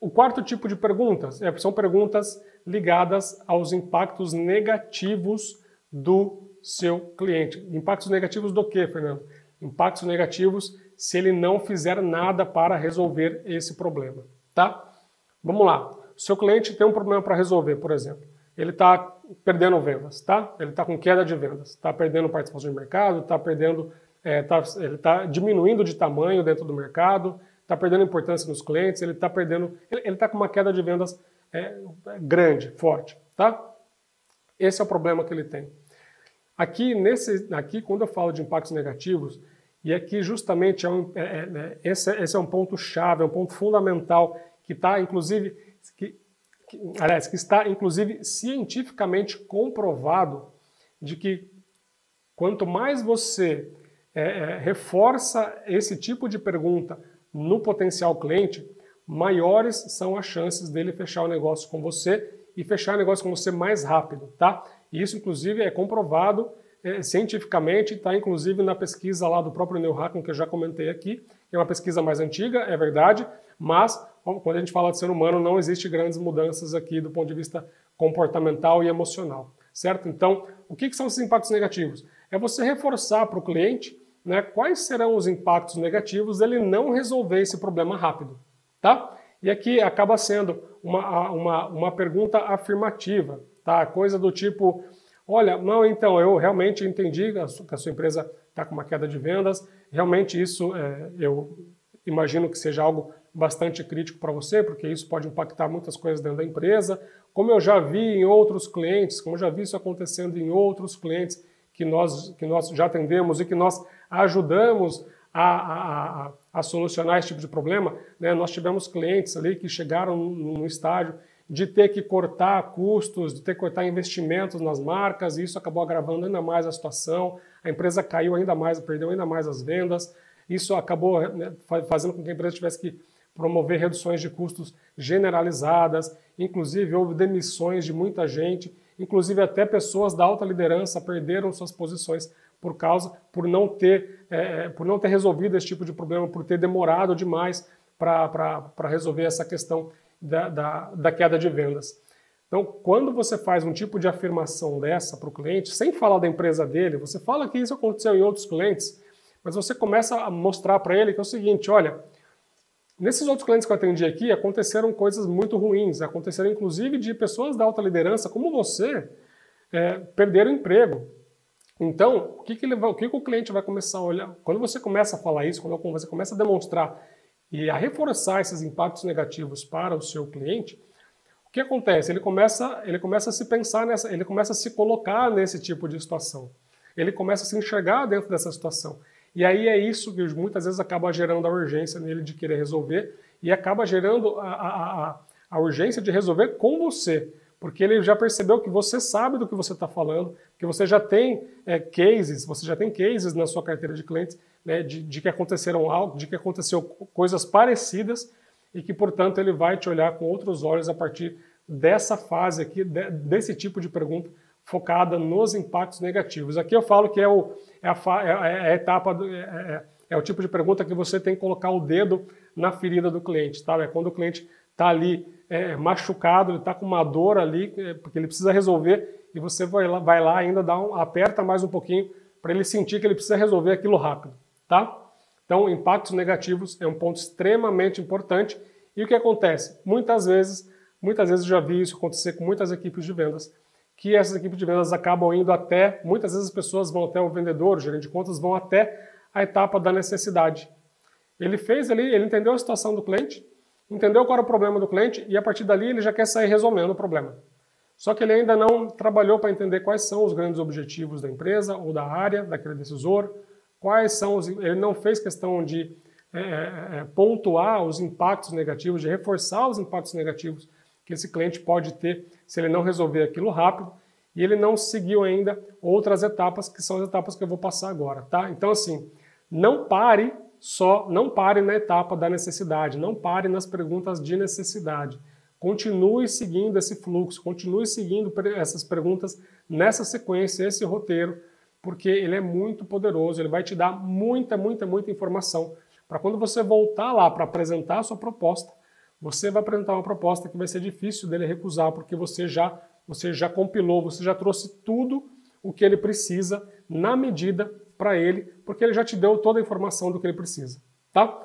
O quarto tipo de perguntas é, são perguntas ligadas aos impactos negativos do seu cliente. Impactos negativos do que, Fernando? Impactos negativos se ele não fizer nada para resolver esse problema, tá? Vamos lá. Seu cliente tem um problema para resolver, por exemplo. Ele está perdendo vendas, tá? Ele está com queda de vendas, está perdendo participação de mercado, está perdendo, é, tá, ele está diminuindo de tamanho dentro do mercado, está perdendo importância nos clientes, ele está perdendo, ele está com uma queda de vendas é, grande, forte, tá? Esse é o problema que ele tem. Aqui, nesse, aqui, quando eu falo de impactos negativos, e aqui justamente é um, é, é, né, esse, esse, é um ponto chave, é um ponto fundamental que está, inclusive, que, que, aliás, que está, inclusive, cientificamente comprovado de que quanto mais você é, é, reforça esse tipo de pergunta no potencial cliente, maiores são as chances dele fechar o negócio com você e fechar o negócio com você mais rápido, tá? Isso, inclusive, é comprovado é, cientificamente, está inclusive na pesquisa lá do próprio Neil Hacking, que eu já comentei aqui, é uma pesquisa mais antiga, é verdade, mas quando a gente fala de ser humano, não existe grandes mudanças aqui do ponto de vista comportamental e emocional, certo? Então, o que, que são esses impactos negativos? É você reforçar para o cliente né, quais serão os impactos negativos dele não resolver esse problema rápido, tá? E aqui acaba sendo uma, uma, uma pergunta afirmativa, tá? Coisa do tipo, olha, não, então, eu realmente entendi que a sua empresa está com uma queda de vendas, realmente isso é, eu imagino que seja algo bastante crítico para você, porque isso pode impactar muitas coisas dentro da empresa. Como eu já vi em outros clientes, como eu já vi isso acontecendo em outros clientes que nós, que nós já atendemos e que nós ajudamos a, a, a, a solucionar esse tipo de problema. Né? Nós tivemos clientes ali que chegaram no, estágio de ter que cortar custos, de ter que cortar investimentos nas marcas, e isso acabou agravando ainda mais a situação. A empresa caiu ainda mais, perdeu ainda mais as vendas. Isso acabou né, fazendo com que a empresa tivesse que promover reduções de custos generalizadas, inclusive houve demissões de muita gente, inclusive até pessoas da alta liderança perderam suas posições por causa, por não ter, é, é por não ter resolvido esse tipo de problema, por ter demorado demais para resolver essa questão da, da, da queda de vendas. Então, quando você faz um tipo de afirmação dessa para o cliente, sem falar da empresa dele, você fala que isso aconteceu em outros clientes, mas você começa a mostrar para ele que é o seguinte: olha, nesses outros clientes que eu atendi aqui aconteceram coisas muito ruins, aconteceram inclusive de pessoas da alta liderança, como você, é, perderam emprego, então, o que, que, ele vai, o que, que o cliente vai começar a olhar? Quando você começa a falar isso, quando você começa a demonstrar e a reforçar esses impactos negativos para o seu cliente, o que acontece? Ele começa, ele começa a se pensar nessa, ele começa a se colocar nesse tipo de situação. Ele começa a se enxergar dentro dessa situação. E aí é isso que muitas vezes acaba gerando a urgência nele de querer resolver e acaba gerando a, a, a, a urgência de resolver com você porque ele já percebeu que você sabe do que você está falando, que você já tem é, cases, você já tem cases na sua carteira de clientes né, de, de, que aconteceram algo, de que aconteceu coisas parecidas e que, portanto, ele vai te olhar com outros olhos a partir dessa fase aqui, de, desse tipo de pergunta focada nos impactos negativos. Aqui eu falo que é, o, é, a, é, é a, etapa, do, é, é, é, o tipo de pergunta que você tem que colocar o dedo na ferida do cliente, tá? É quando o cliente está ali é, machucado, ele está com uma dor ali, é, porque ele precisa resolver, e você vai lá, vai lá ainda dá um, aperta mais um pouquinho para ele sentir que ele precisa resolver aquilo rápido, tá? Então, impactos negativos é um ponto extremamente importante. E o que acontece? Muitas vezes, muitas vezes eu já vi isso acontecer com muitas equipes de vendas, que essas equipes de vendas acabam indo até, muitas vezes as pessoas vão até o vendedor, o gerente de contas, vão até a etapa da necessidade. Ele fez ali, ele entendeu a situação do cliente, entendeu qual era o problema do cliente e a partir dali ele já quer sair resolvendo o problema. Só que ele ainda não trabalhou para entender quais são os grandes objetivos da empresa ou da área, daquele decisor, quais são os. Ele não fez questão de é, é, é, pontuar os impactos negativos, de reforçar os impactos negativos que esse cliente pode ter se ele não resolver aquilo rápido, e ele não seguiu ainda outras etapas, que são as etapas que eu vou passar agora, tá? Então, assim, não pare só não pare na etapa da necessidade, não pare nas perguntas de necessidade. Continue seguindo esse fluxo, continue seguindo essas perguntas nessa sequência, esse roteiro, porque ele é muito poderoso, ele vai te dar muita, muita, muita informação para quando você voltar lá para apresentar a sua proposta, você vai apresentar uma proposta que vai ser difícil dele recusar, porque você já, você já compilou, você já trouxe tudo o que ele precisa na medida para ele, porque ele já te deu toda a informação do que ele precisa. tá?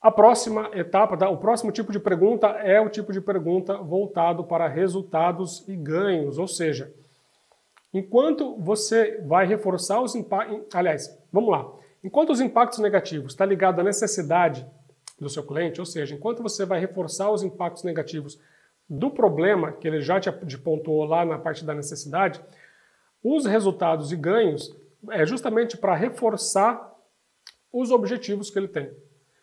A próxima etapa, tá? o próximo tipo de pergunta é o tipo de pergunta voltado para resultados e ganhos, ou seja, enquanto você vai reforçar os impactos, aliás, vamos lá, enquanto os impactos negativos está ligado à necessidade do seu cliente, ou seja, enquanto você vai reforçar os impactos negativos do problema que ele já te pontuou lá na parte da necessidade, os resultados e ganhos é justamente para reforçar os objetivos que ele tem.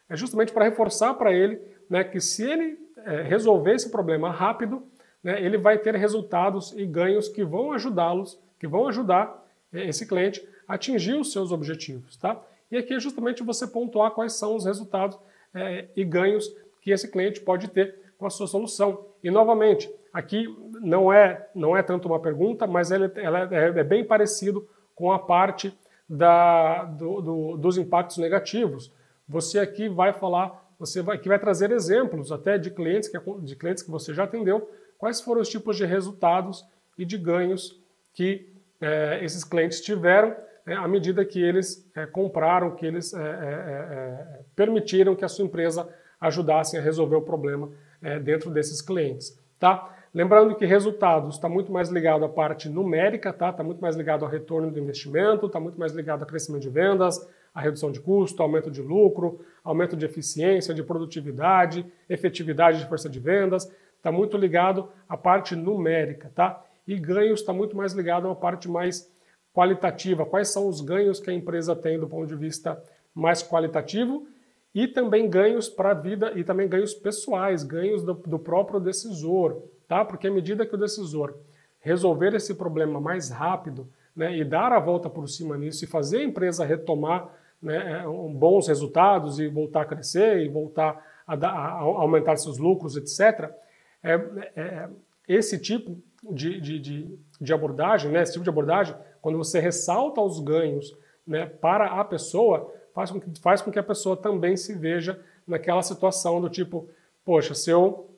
É justamente para reforçar para ele né, que se ele é, resolver esse problema rápido, né, ele vai ter resultados e ganhos que vão ajudá-los, que vão ajudar é, esse cliente a atingir os seus objetivos. Tá? E aqui é justamente você pontuar quais são os resultados é, e ganhos que esse cliente pode ter com a sua solução. E novamente, aqui não é, não é tanto uma pergunta, mas ela, ela é, é, bem parecido com a parte da, do, do, dos impactos negativos. Você aqui vai falar, você vai, vai trazer exemplos até de clientes, que, de clientes que você já atendeu, quais foram os tipos de resultados e de ganhos que é, esses clientes tiveram é, à medida que eles é, compraram, que eles é, é, é, permitiram que a sua empresa ajudasse a resolver o problema dentro desses clientes, tá? Lembrando que resultados está muito mais ligado à parte numérica, tá? Está muito mais ligado ao retorno do investimento, está muito mais ligado ao crescimento de vendas, à redução de custo, aumento de lucro, aumento de eficiência, de produtividade, efetividade de força de vendas. Está muito ligado à parte numérica, tá? E ganhos está muito mais ligado a uma parte mais qualitativa. Quais são os ganhos que a empresa tem do ponto de vista mais qualitativo e também ganhos para a vida e também ganhos pessoais, ganhos do, do, próprio decisor, tá? Porque à medida que o decisor resolver esse problema mais rápido, né, e dar a volta por cima nisso e fazer a empresa retomar né, é, bons resultados e voltar a crescer e voltar a, a aumentar seus lucros, etc. É, é, esse tipo de, de, de, de abordagem, né, esse tipo de abordagem, quando você ressalta os ganhos né, para a pessoa, faz com, que, faz com que a pessoa também se veja naquela situação do tipo, poxa, se, eu,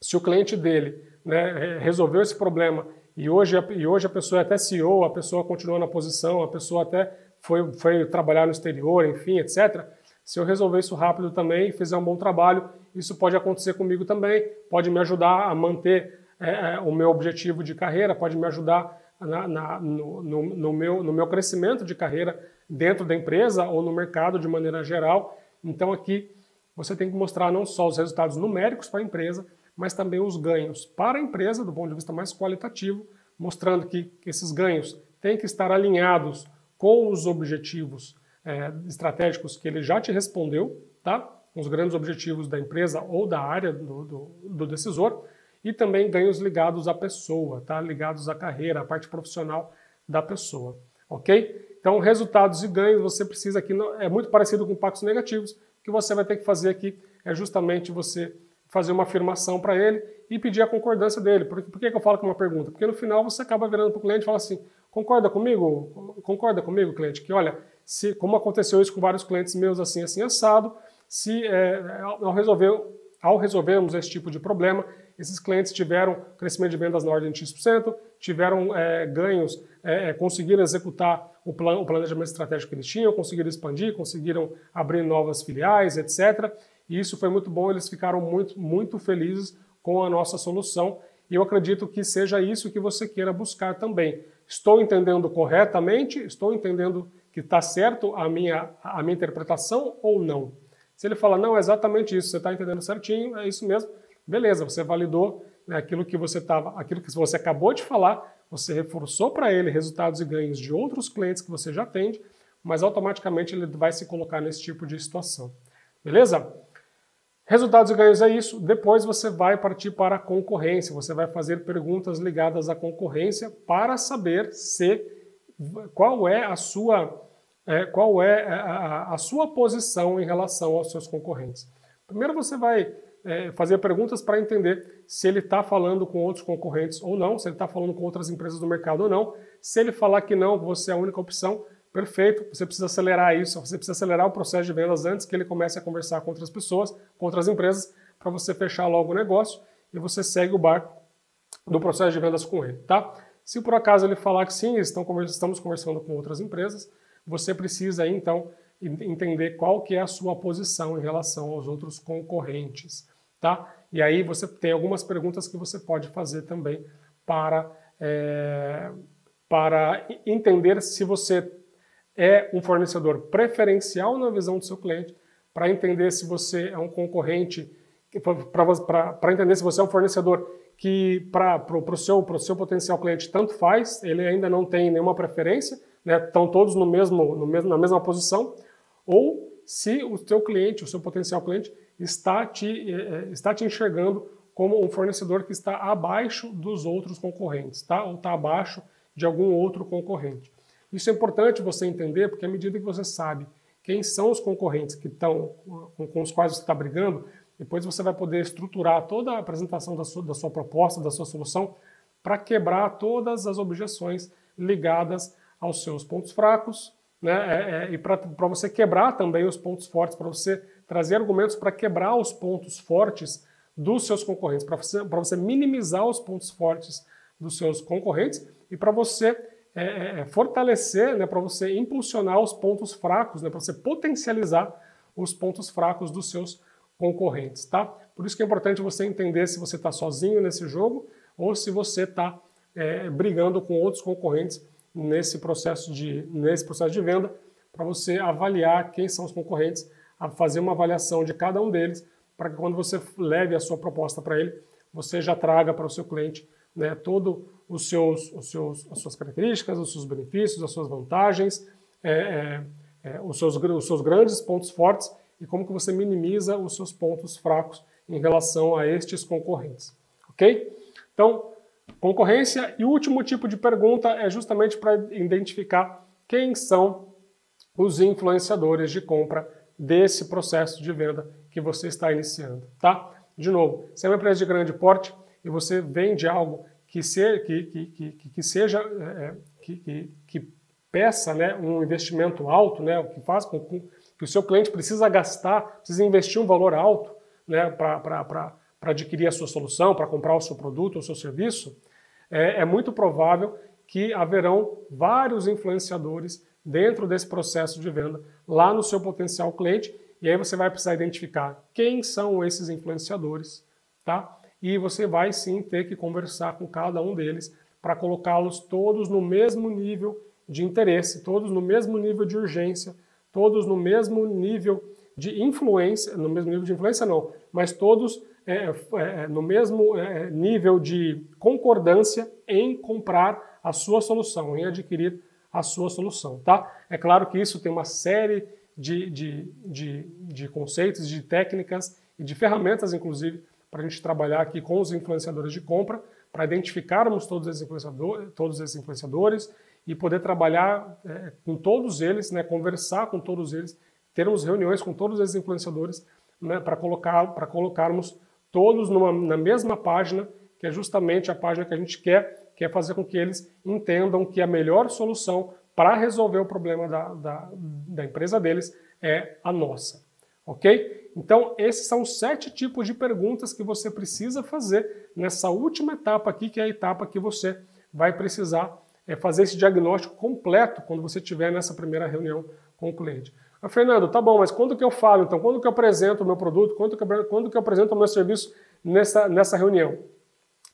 se o cliente dele né, resolveu esse problema e hoje, e hoje a pessoa é até CEO, a pessoa continua na posição, a pessoa até foi, foi trabalhar no exterior, enfim, etc. Se eu resolver isso rápido também fizer um bom trabalho, isso pode acontecer comigo também, pode me ajudar a manter é, é o meu objetivo de carreira, pode me ajudar na, na, no, no, no, meu, no meu crescimento de carreira dentro da empresa ou no mercado de maneira geral. Então aqui você tem que mostrar não só os resultados numéricos para a empresa, mas também os ganhos para a empresa do ponto de vista mais qualitativo, mostrando que esses ganhos têm que estar alinhados com os objetivos é, estratégicos que ele já te respondeu, tá? Os grandes objetivos da empresa ou da área do, do, do decisor e também ganhos ligados à pessoa, tá? Ligados à carreira, à parte profissional da pessoa, ok? Então, resultados e ganhos você precisa aqui, é muito parecido com impactos negativos, o que você vai ter que fazer aqui é justamente você fazer uma afirmação para ele e pedir a concordância dele. Por, por que, que eu falo com uma pergunta? Porque no final você acaba virando para o cliente e fala assim, concorda comigo? Concorda comigo, cliente? Que olha, se, como aconteceu isso com vários clientes meus assim, assim, assado, se é, ao, resolver, ao resolvermos esse tipo de problema, esses clientes tiveram crescimento de vendas na ordem de X%, tiveram é, ganhos, é, é, conseguiram executar o, plan, o planejamento estratégico que eles tinham, conseguiram expandir, conseguiram abrir novas filiais, etc. E isso foi muito bom, eles ficaram muito, muito felizes com a nossa solução. E eu acredito que seja isso que você queira buscar também. Estou entendendo corretamente? Estou entendendo que está certo a minha, a minha interpretação ou não? Se ele fala, não, é exatamente isso, você está entendendo certinho, é isso mesmo, Beleza, você validou né, aquilo que você estava, aquilo que você acabou de falar, você reforçou para ele resultados e ganhos de outros clientes que você já atende, mas automaticamente ele vai se colocar nesse tipo de situação. Beleza? Resultados e ganhos é isso. Depois você vai partir para a concorrência. Você vai fazer perguntas ligadas à concorrência para saber se qual é a sua é, qual é a, a, sua posição em relação aos seus concorrentes. Primeiro você vai é, fazer perguntas para entender se ele está falando com outros concorrentes ou não, se ele está falando com outras empresas do mercado ou não. Se ele falar que não, você é a única opção, perfeito. Você precisa acelerar isso, você precisa acelerar o processo de vendas antes que ele comece a conversar com outras pessoas, com outras empresas, para você fechar logo o negócio e você segue o barco do processo de vendas com ele, tá? Se por acaso ele falar que sim, estão, estamos conversando com outras empresas, você precisa aí, então entender qual que é a sua posição em relação aos outros concorrentes, tá? E aí você tem algumas perguntas que você pode fazer também para, é, para entender se você é um fornecedor preferencial na visão do seu cliente, para entender se você é um concorrente, para entender se você é um fornecedor que para o seu, seu potencial cliente tanto faz, ele ainda não tem nenhuma preferência, né, estão todos no mesmo, no mesmo, na mesma posição, ou se o seu cliente, o seu potencial cliente, está te, é, está te enxergando como um fornecedor que está abaixo dos outros concorrentes, tá? ou está abaixo de algum outro concorrente. Isso é importante você entender, porque à medida que você sabe quem são os concorrentes que estão com, com os quais você está brigando, depois você vai poder estruturar toda a apresentação da sua, da sua proposta, da sua solução, para quebrar todas as objeções ligadas aos seus pontos fracos, né? É, é, e para você quebrar também os pontos fortes, para você trazer argumentos para quebrar os pontos fortes dos seus concorrentes, para você, você minimizar os pontos fortes dos seus concorrentes e para você é, é, é, fortalecer, né, para você impulsionar os pontos fracos, né, para você potencializar os pontos fracos dos seus concorrentes, tá? Por isso que é importante você entender se você está sozinho nesse jogo ou se você está é, brigando com outros concorrentes nesse processo de, nesse processo de venda, para você avaliar quem são os concorrentes, fazer uma avaliação de cada um deles, para que quando você leve a sua proposta para ele, você já traga para o seu cliente né, todo os seus, os seus, as suas características, os seus benefícios, as suas vantagens, é, é, é, os, seus, os seus grandes pontos fortes e como que você minimiza os seus pontos fracos em relação a estes concorrentes. Ok? Então, concorrência e o último tipo de pergunta é justamente para identificar quem são os influenciadores de compra desse processo de venda que você está iniciando, tá? De novo, se é uma empresa de grande porte e você vende algo que, ser, que, que, que, que seja é, é, que, que, peça né, um investimento alto, né, o que faz com que o seu cliente precisa gastar, precisa investir um valor alto né, para adquirir a sua solução, para comprar o seu produto ou seu serviço, é, é muito provável que haverão vários influenciadores dentro desse processo de venda lá no seu potencial cliente e aí você vai precisar identificar quem são esses influenciadores, tá? e você vai sim ter que conversar com cada um deles para colocá-los todos no mesmo nível de interesse, todos no mesmo nível de urgência, todos no mesmo nível de influência, no mesmo nível de influência não, mas todos é, é, no mesmo é, nível de concordância em comprar a sua solução, em adquirir a sua solução, tá? É claro que isso tem uma série de, de, de, de conceitos, de técnicas e de ferramentas, inclusive, para a gente trabalhar aqui com os influenciadores de compra, para identificarmos todos esses influenciadores, todos esses influenciadores e poder trabalhar é, com todos eles, né, conversar com todos eles, termos reuniões com todos esses influenciadores né, para colocar, para colocarmos todos numa, na mesma página, que é justamente a página que a gente quer, que é fazer com que eles entendam que a melhor solução para resolver o problema da, da, da empresa deles é a nossa. Ok? Então, esses são sete tipos de perguntas que você precisa fazer nessa última etapa aqui, que é a etapa que você vai precisar é, fazer esse diagnóstico completo quando você estiver nessa primeira reunião com o cliente. Ah, Fernando, tá bom, mas quando que eu falo, então? Quando que eu apresento o meu produto? Quando que eu, quando que eu apresento o meu serviço nessa, nessa reunião?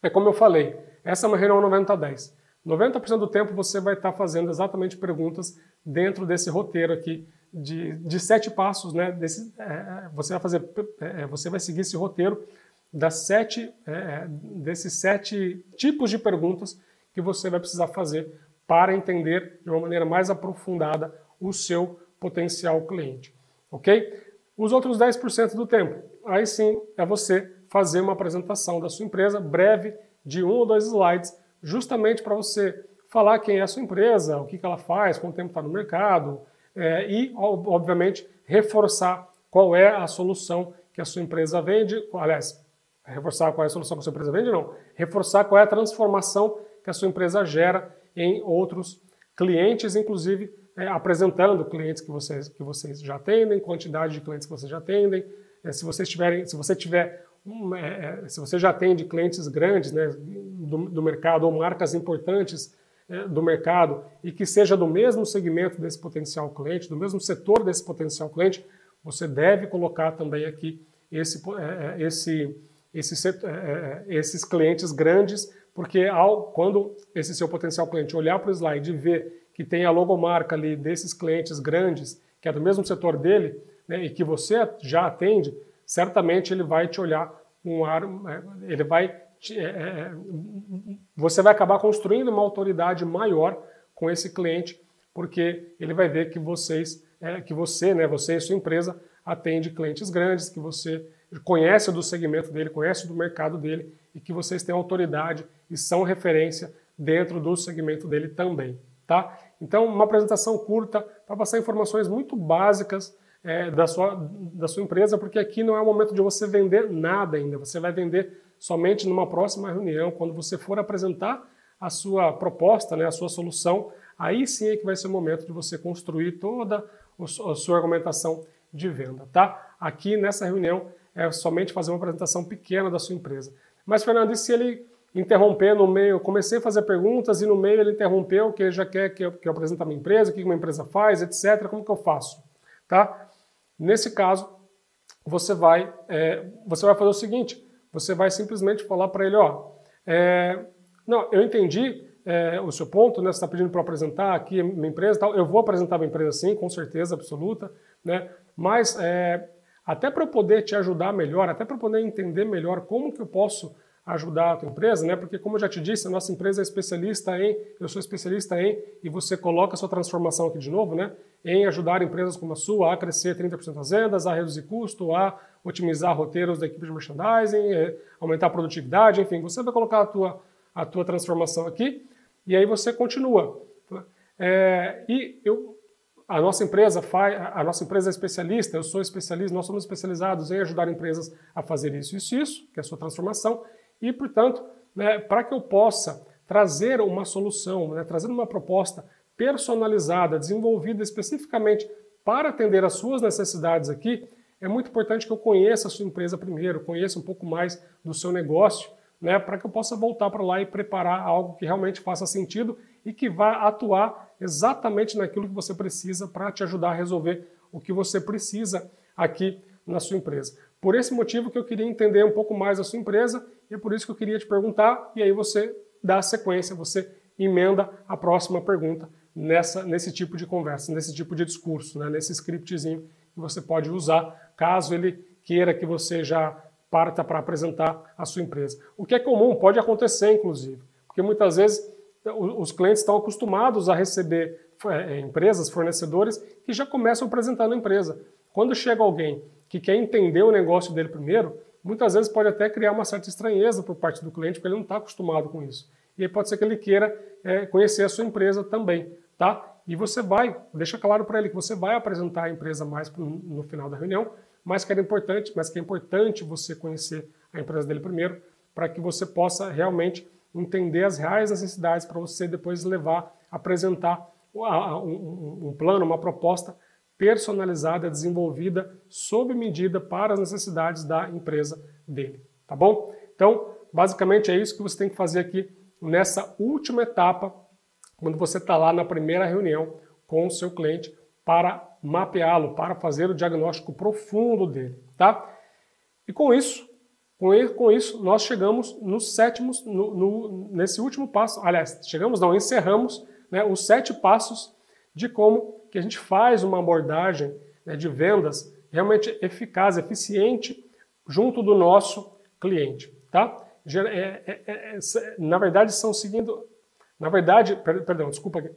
É como eu falei, essa é uma reunião 90-10. 90% do tempo você vai estar fazendo exatamente perguntas dentro desse roteiro aqui de, de sete passos, né? Desse, é, é você vai fazer, é, é, você vai seguir esse roteiro das sete, é, desses sete tipos de perguntas que você vai precisar fazer para entender de uma maneira mais aprofundada o seu potencial cliente, ok? Os outros 10% do tempo, aí sim é você fazer uma apresentação da sua empresa breve de um ou dois slides, justamente para você falar quem é a sua empresa, o que, que ela faz, quanto tempo está no mercado, é, e, obviamente, reforçar qual é a solução que a sua empresa vende. Aliás, reforçar qual é a solução que a sua empresa vende, não. Reforçar qual é a transformação que a sua empresa gera em outros clientes, inclusive é, apresentando clientes que vocês, que vocês já atendem, quantidade de clientes que vocês já atendem. É, se, vocês tiverem, se você tiver um, é, é, se você já atende clientes grandes né, do, do mercado ou marcas importantes é, do mercado e que seja do mesmo segmento desse potencial cliente, do mesmo setor desse potencial cliente, você deve colocar também aqui esse, é, esse, esse, esses clientes grandes, porque ao, quando esse seu potencial cliente olhar para o slide e ver que tem a logomarca ali desses clientes grandes, que é do mesmo setor dele, né, e que você já atende, certamente ele vai te olhar um ar, ele vai é, é, você vai acabar construindo uma autoridade maior com esse cliente, porque ele vai ver que vocês, é, que você, né, você e sua empresa atende clientes grandes, que você conhece do segmento dele, conhece do mercado dele e que vocês têm autoridade e são referência dentro do segmento dele também, tá? Então, uma apresentação curta para passar informações muito básicas é, da, sua, da sua empresa, porque aqui não é o momento de você vender nada ainda, você vai vender somente numa próxima reunião, quando você for apresentar a sua proposta, né, a sua solução, aí sim é que vai ser o momento de você construir toda a sua argumentação de venda, tá? Aqui nessa reunião é somente fazer uma apresentação pequena da sua empresa. Mas, Fernando, e se ele interromper no meio? Comecei a fazer perguntas e no meio ele interrompeu, que ele já quer que eu, que eu apresente a minha empresa, o que uma empresa faz, etc. Como que eu faço? Tá? Nesse caso, você vai, é, você vai fazer o seguinte: você vai simplesmente falar para ele, ó, é, não, eu entendi é, o seu ponto, né? Você está pedindo para apresentar aqui minha empresa, tal. Eu vou apresentar a minha empresa sim, com certeza absoluta, né? Mas é, até para eu poder te ajudar melhor, até para poder entender melhor como que eu posso ajudar a tua empresa, né? Porque como eu já te disse, a nossa empresa é especialista em, eu sou especialista em, e você coloca a sua transformação aqui de novo, né? Em ajudar empresas como a sua a crescer 30% das vendas, a reduzir custo, a otimizar roteiros da equipe de merchandising, é, aumentar a produtividade, enfim, você vai colocar a tua, a tua transformação aqui e aí você continua. É, e eu, a nossa empresa faz, a nossa empresa é especialista, eu sou especialista, nós somos especializados em ajudar empresas a fazer isso, isso, isso, que é a sua transformação. E, portanto, né, para que eu possa trazer uma solução, né, trazer uma proposta personalizada, desenvolvida especificamente para atender às suas necessidades aqui, é muito importante que eu conheça a sua empresa primeiro, conheça um pouco mais do seu negócio, né, para que eu possa voltar para lá e preparar algo que realmente faça sentido e que vá atuar exatamente naquilo que você precisa para te ajudar a resolver o que você precisa aqui na sua empresa. Por esse motivo que eu queria entender um pouco mais a sua empresa e é por isso que eu queria te perguntar e aí você dá a sequência, você emenda a próxima pergunta nessa, nesse tipo de conversa, nesse tipo de discurso, né, nesse scriptzinho que você pode usar caso ele queira que você já parta para apresentar a sua empresa. O que é comum, pode acontecer inclusive, porque muitas vezes os clientes estão acostumados a receber é, empresas, fornecedores que já começam apresentando a empresa. Quando chega alguém que quer entender o negócio dele primeiro, muitas vezes pode até criar uma certa estranheza por parte do cliente, porque ele não está acostumado com isso. E aí pode ser que ele queira é, conhecer a sua empresa também, tá? E você vai, deixa claro para ele que você vai apresentar a empresa mais no final da reunião, mas que é importante, mas que é importante você conhecer a empresa dele primeiro, para que você possa realmente entender as reais necessidades para você depois levar, apresentar um, um plano, uma proposta personalizada, desenvolvida sob medida para as necessidades da empresa dele, tá bom? Então, basicamente é isso que você tem que fazer aqui nessa última etapa, quando você está lá na primeira reunião com o seu cliente para mapeá-lo, para fazer o diagnóstico profundo dele, tá? E com isso, com isso, nós chegamos no sétimo, no, no, nesse último passo, aliás, chegamos não, encerramos né, os sete passos de como que a gente faz uma abordagem né, de vendas realmente eficaz, eficiente, junto do nosso cliente. Tá? É, é, é, na verdade, são seguindo. Na verdade, perdão, desculpa aqui.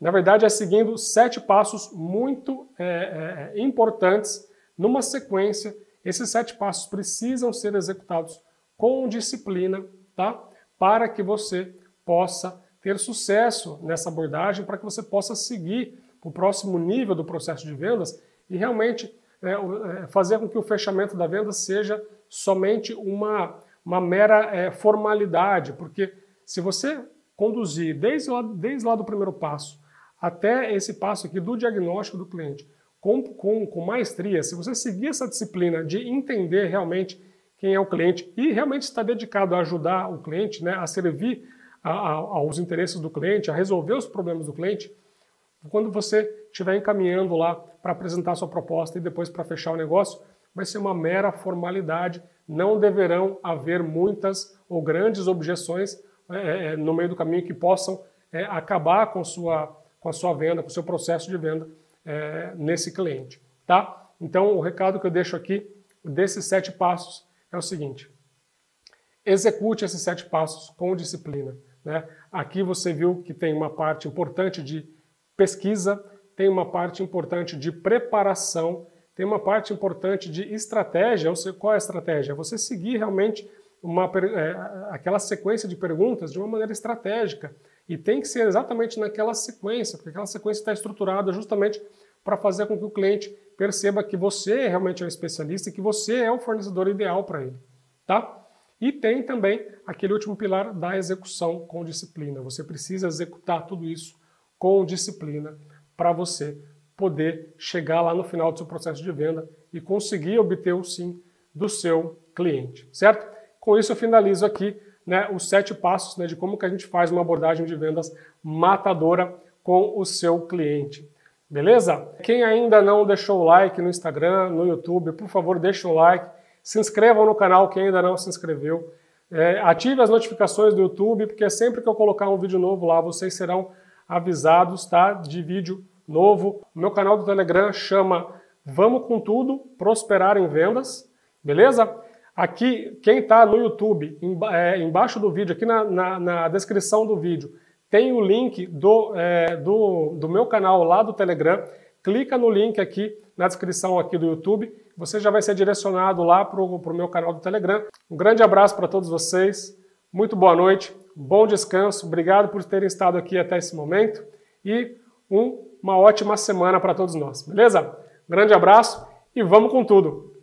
Na verdade, é seguindo sete passos muito é, é, importantes numa sequência. Esses sete passos precisam ser executados com disciplina, tá? Para que você possa ter sucesso nessa abordagem, para que você possa seguir o próximo nível do processo de vendas e realmente é, é, fazer com que o fechamento da venda seja somente uma, uma mera é, formalidade, porque se você conduzir desde lá, desde lá do primeiro passo até esse passo aqui do diagnóstico do cliente com, com, com maestria, se você seguir essa disciplina de entender realmente quem é o cliente e realmente estar dedicado a ajudar o cliente, né, a servir a, a, aos interesses do cliente, a resolver os problemas do cliente, quando você estiver encaminhando lá para apresentar sua proposta e depois para fechar o negócio, vai ser uma mera formalidade. Não deverão haver muitas ou grandes objeções é, é no meio do caminho que possam é, acabar com, sua, com a sua venda, com o seu processo de venda é, nesse cliente. Tá? Então, o recado que eu deixo aqui desses sete passos é o seguinte: execute esses sete passos com disciplina. Né? Aqui você viu que tem uma parte importante de pesquisa, tem uma parte importante de preparação, tem uma parte importante de estratégia. Ou seja, qual é a estratégia? Você seguir realmente uma, é, aquela sequência de perguntas de uma maneira estratégica. E tem que ser exatamente naquela sequência, porque aquela sequência está estruturada justamente para fazer com que o cliente perceba que você realmente é um especialista e que você é o fornecedor ideal para ele. Tá? E tem também aquele último pilar da execução com disciplina. Você precisa executar tudo isso com disciplina para você poder chegar lá no final do seu processo de venda e conseguir obter o sim do seu cliente, certo? Com isso eu finalizo aqui né, os sete passos né, de como que a gente faz uma abordagem de vendas matadora com o seu cliente. Beleza? Quem ainda não deixou o like no Instagram, no YouTube, por favor, deixe um like. Se inscrevam no canal quem ainda não se inscreveu. É, ative as notificações do YouTube, porque sempre que eu colocar um vídeo novo lá, vocês serão avisados tá, de vídeo novo. Meu canal do Telegram chama Vamos com Tudo, Prosperar em Vendas. Beleza? Aqui, quem está no YouTube, é, embaixo do vídeo, aqui na, na, na, descrição do vídeo, tem o link do, é, do, do meu canal lá do Telegram. Clica no link aqui na descrição aqui do YouTube. Você já vai ser direcionado lá para o meu canal do Telegram. Um grande abraço para todos vocês. Muito boa noite, bom descanso. Obrigado por terem estado aqui até esse momento e um, uma ótima semana para todos nós, beleza? grande abraço e vamos com tudo!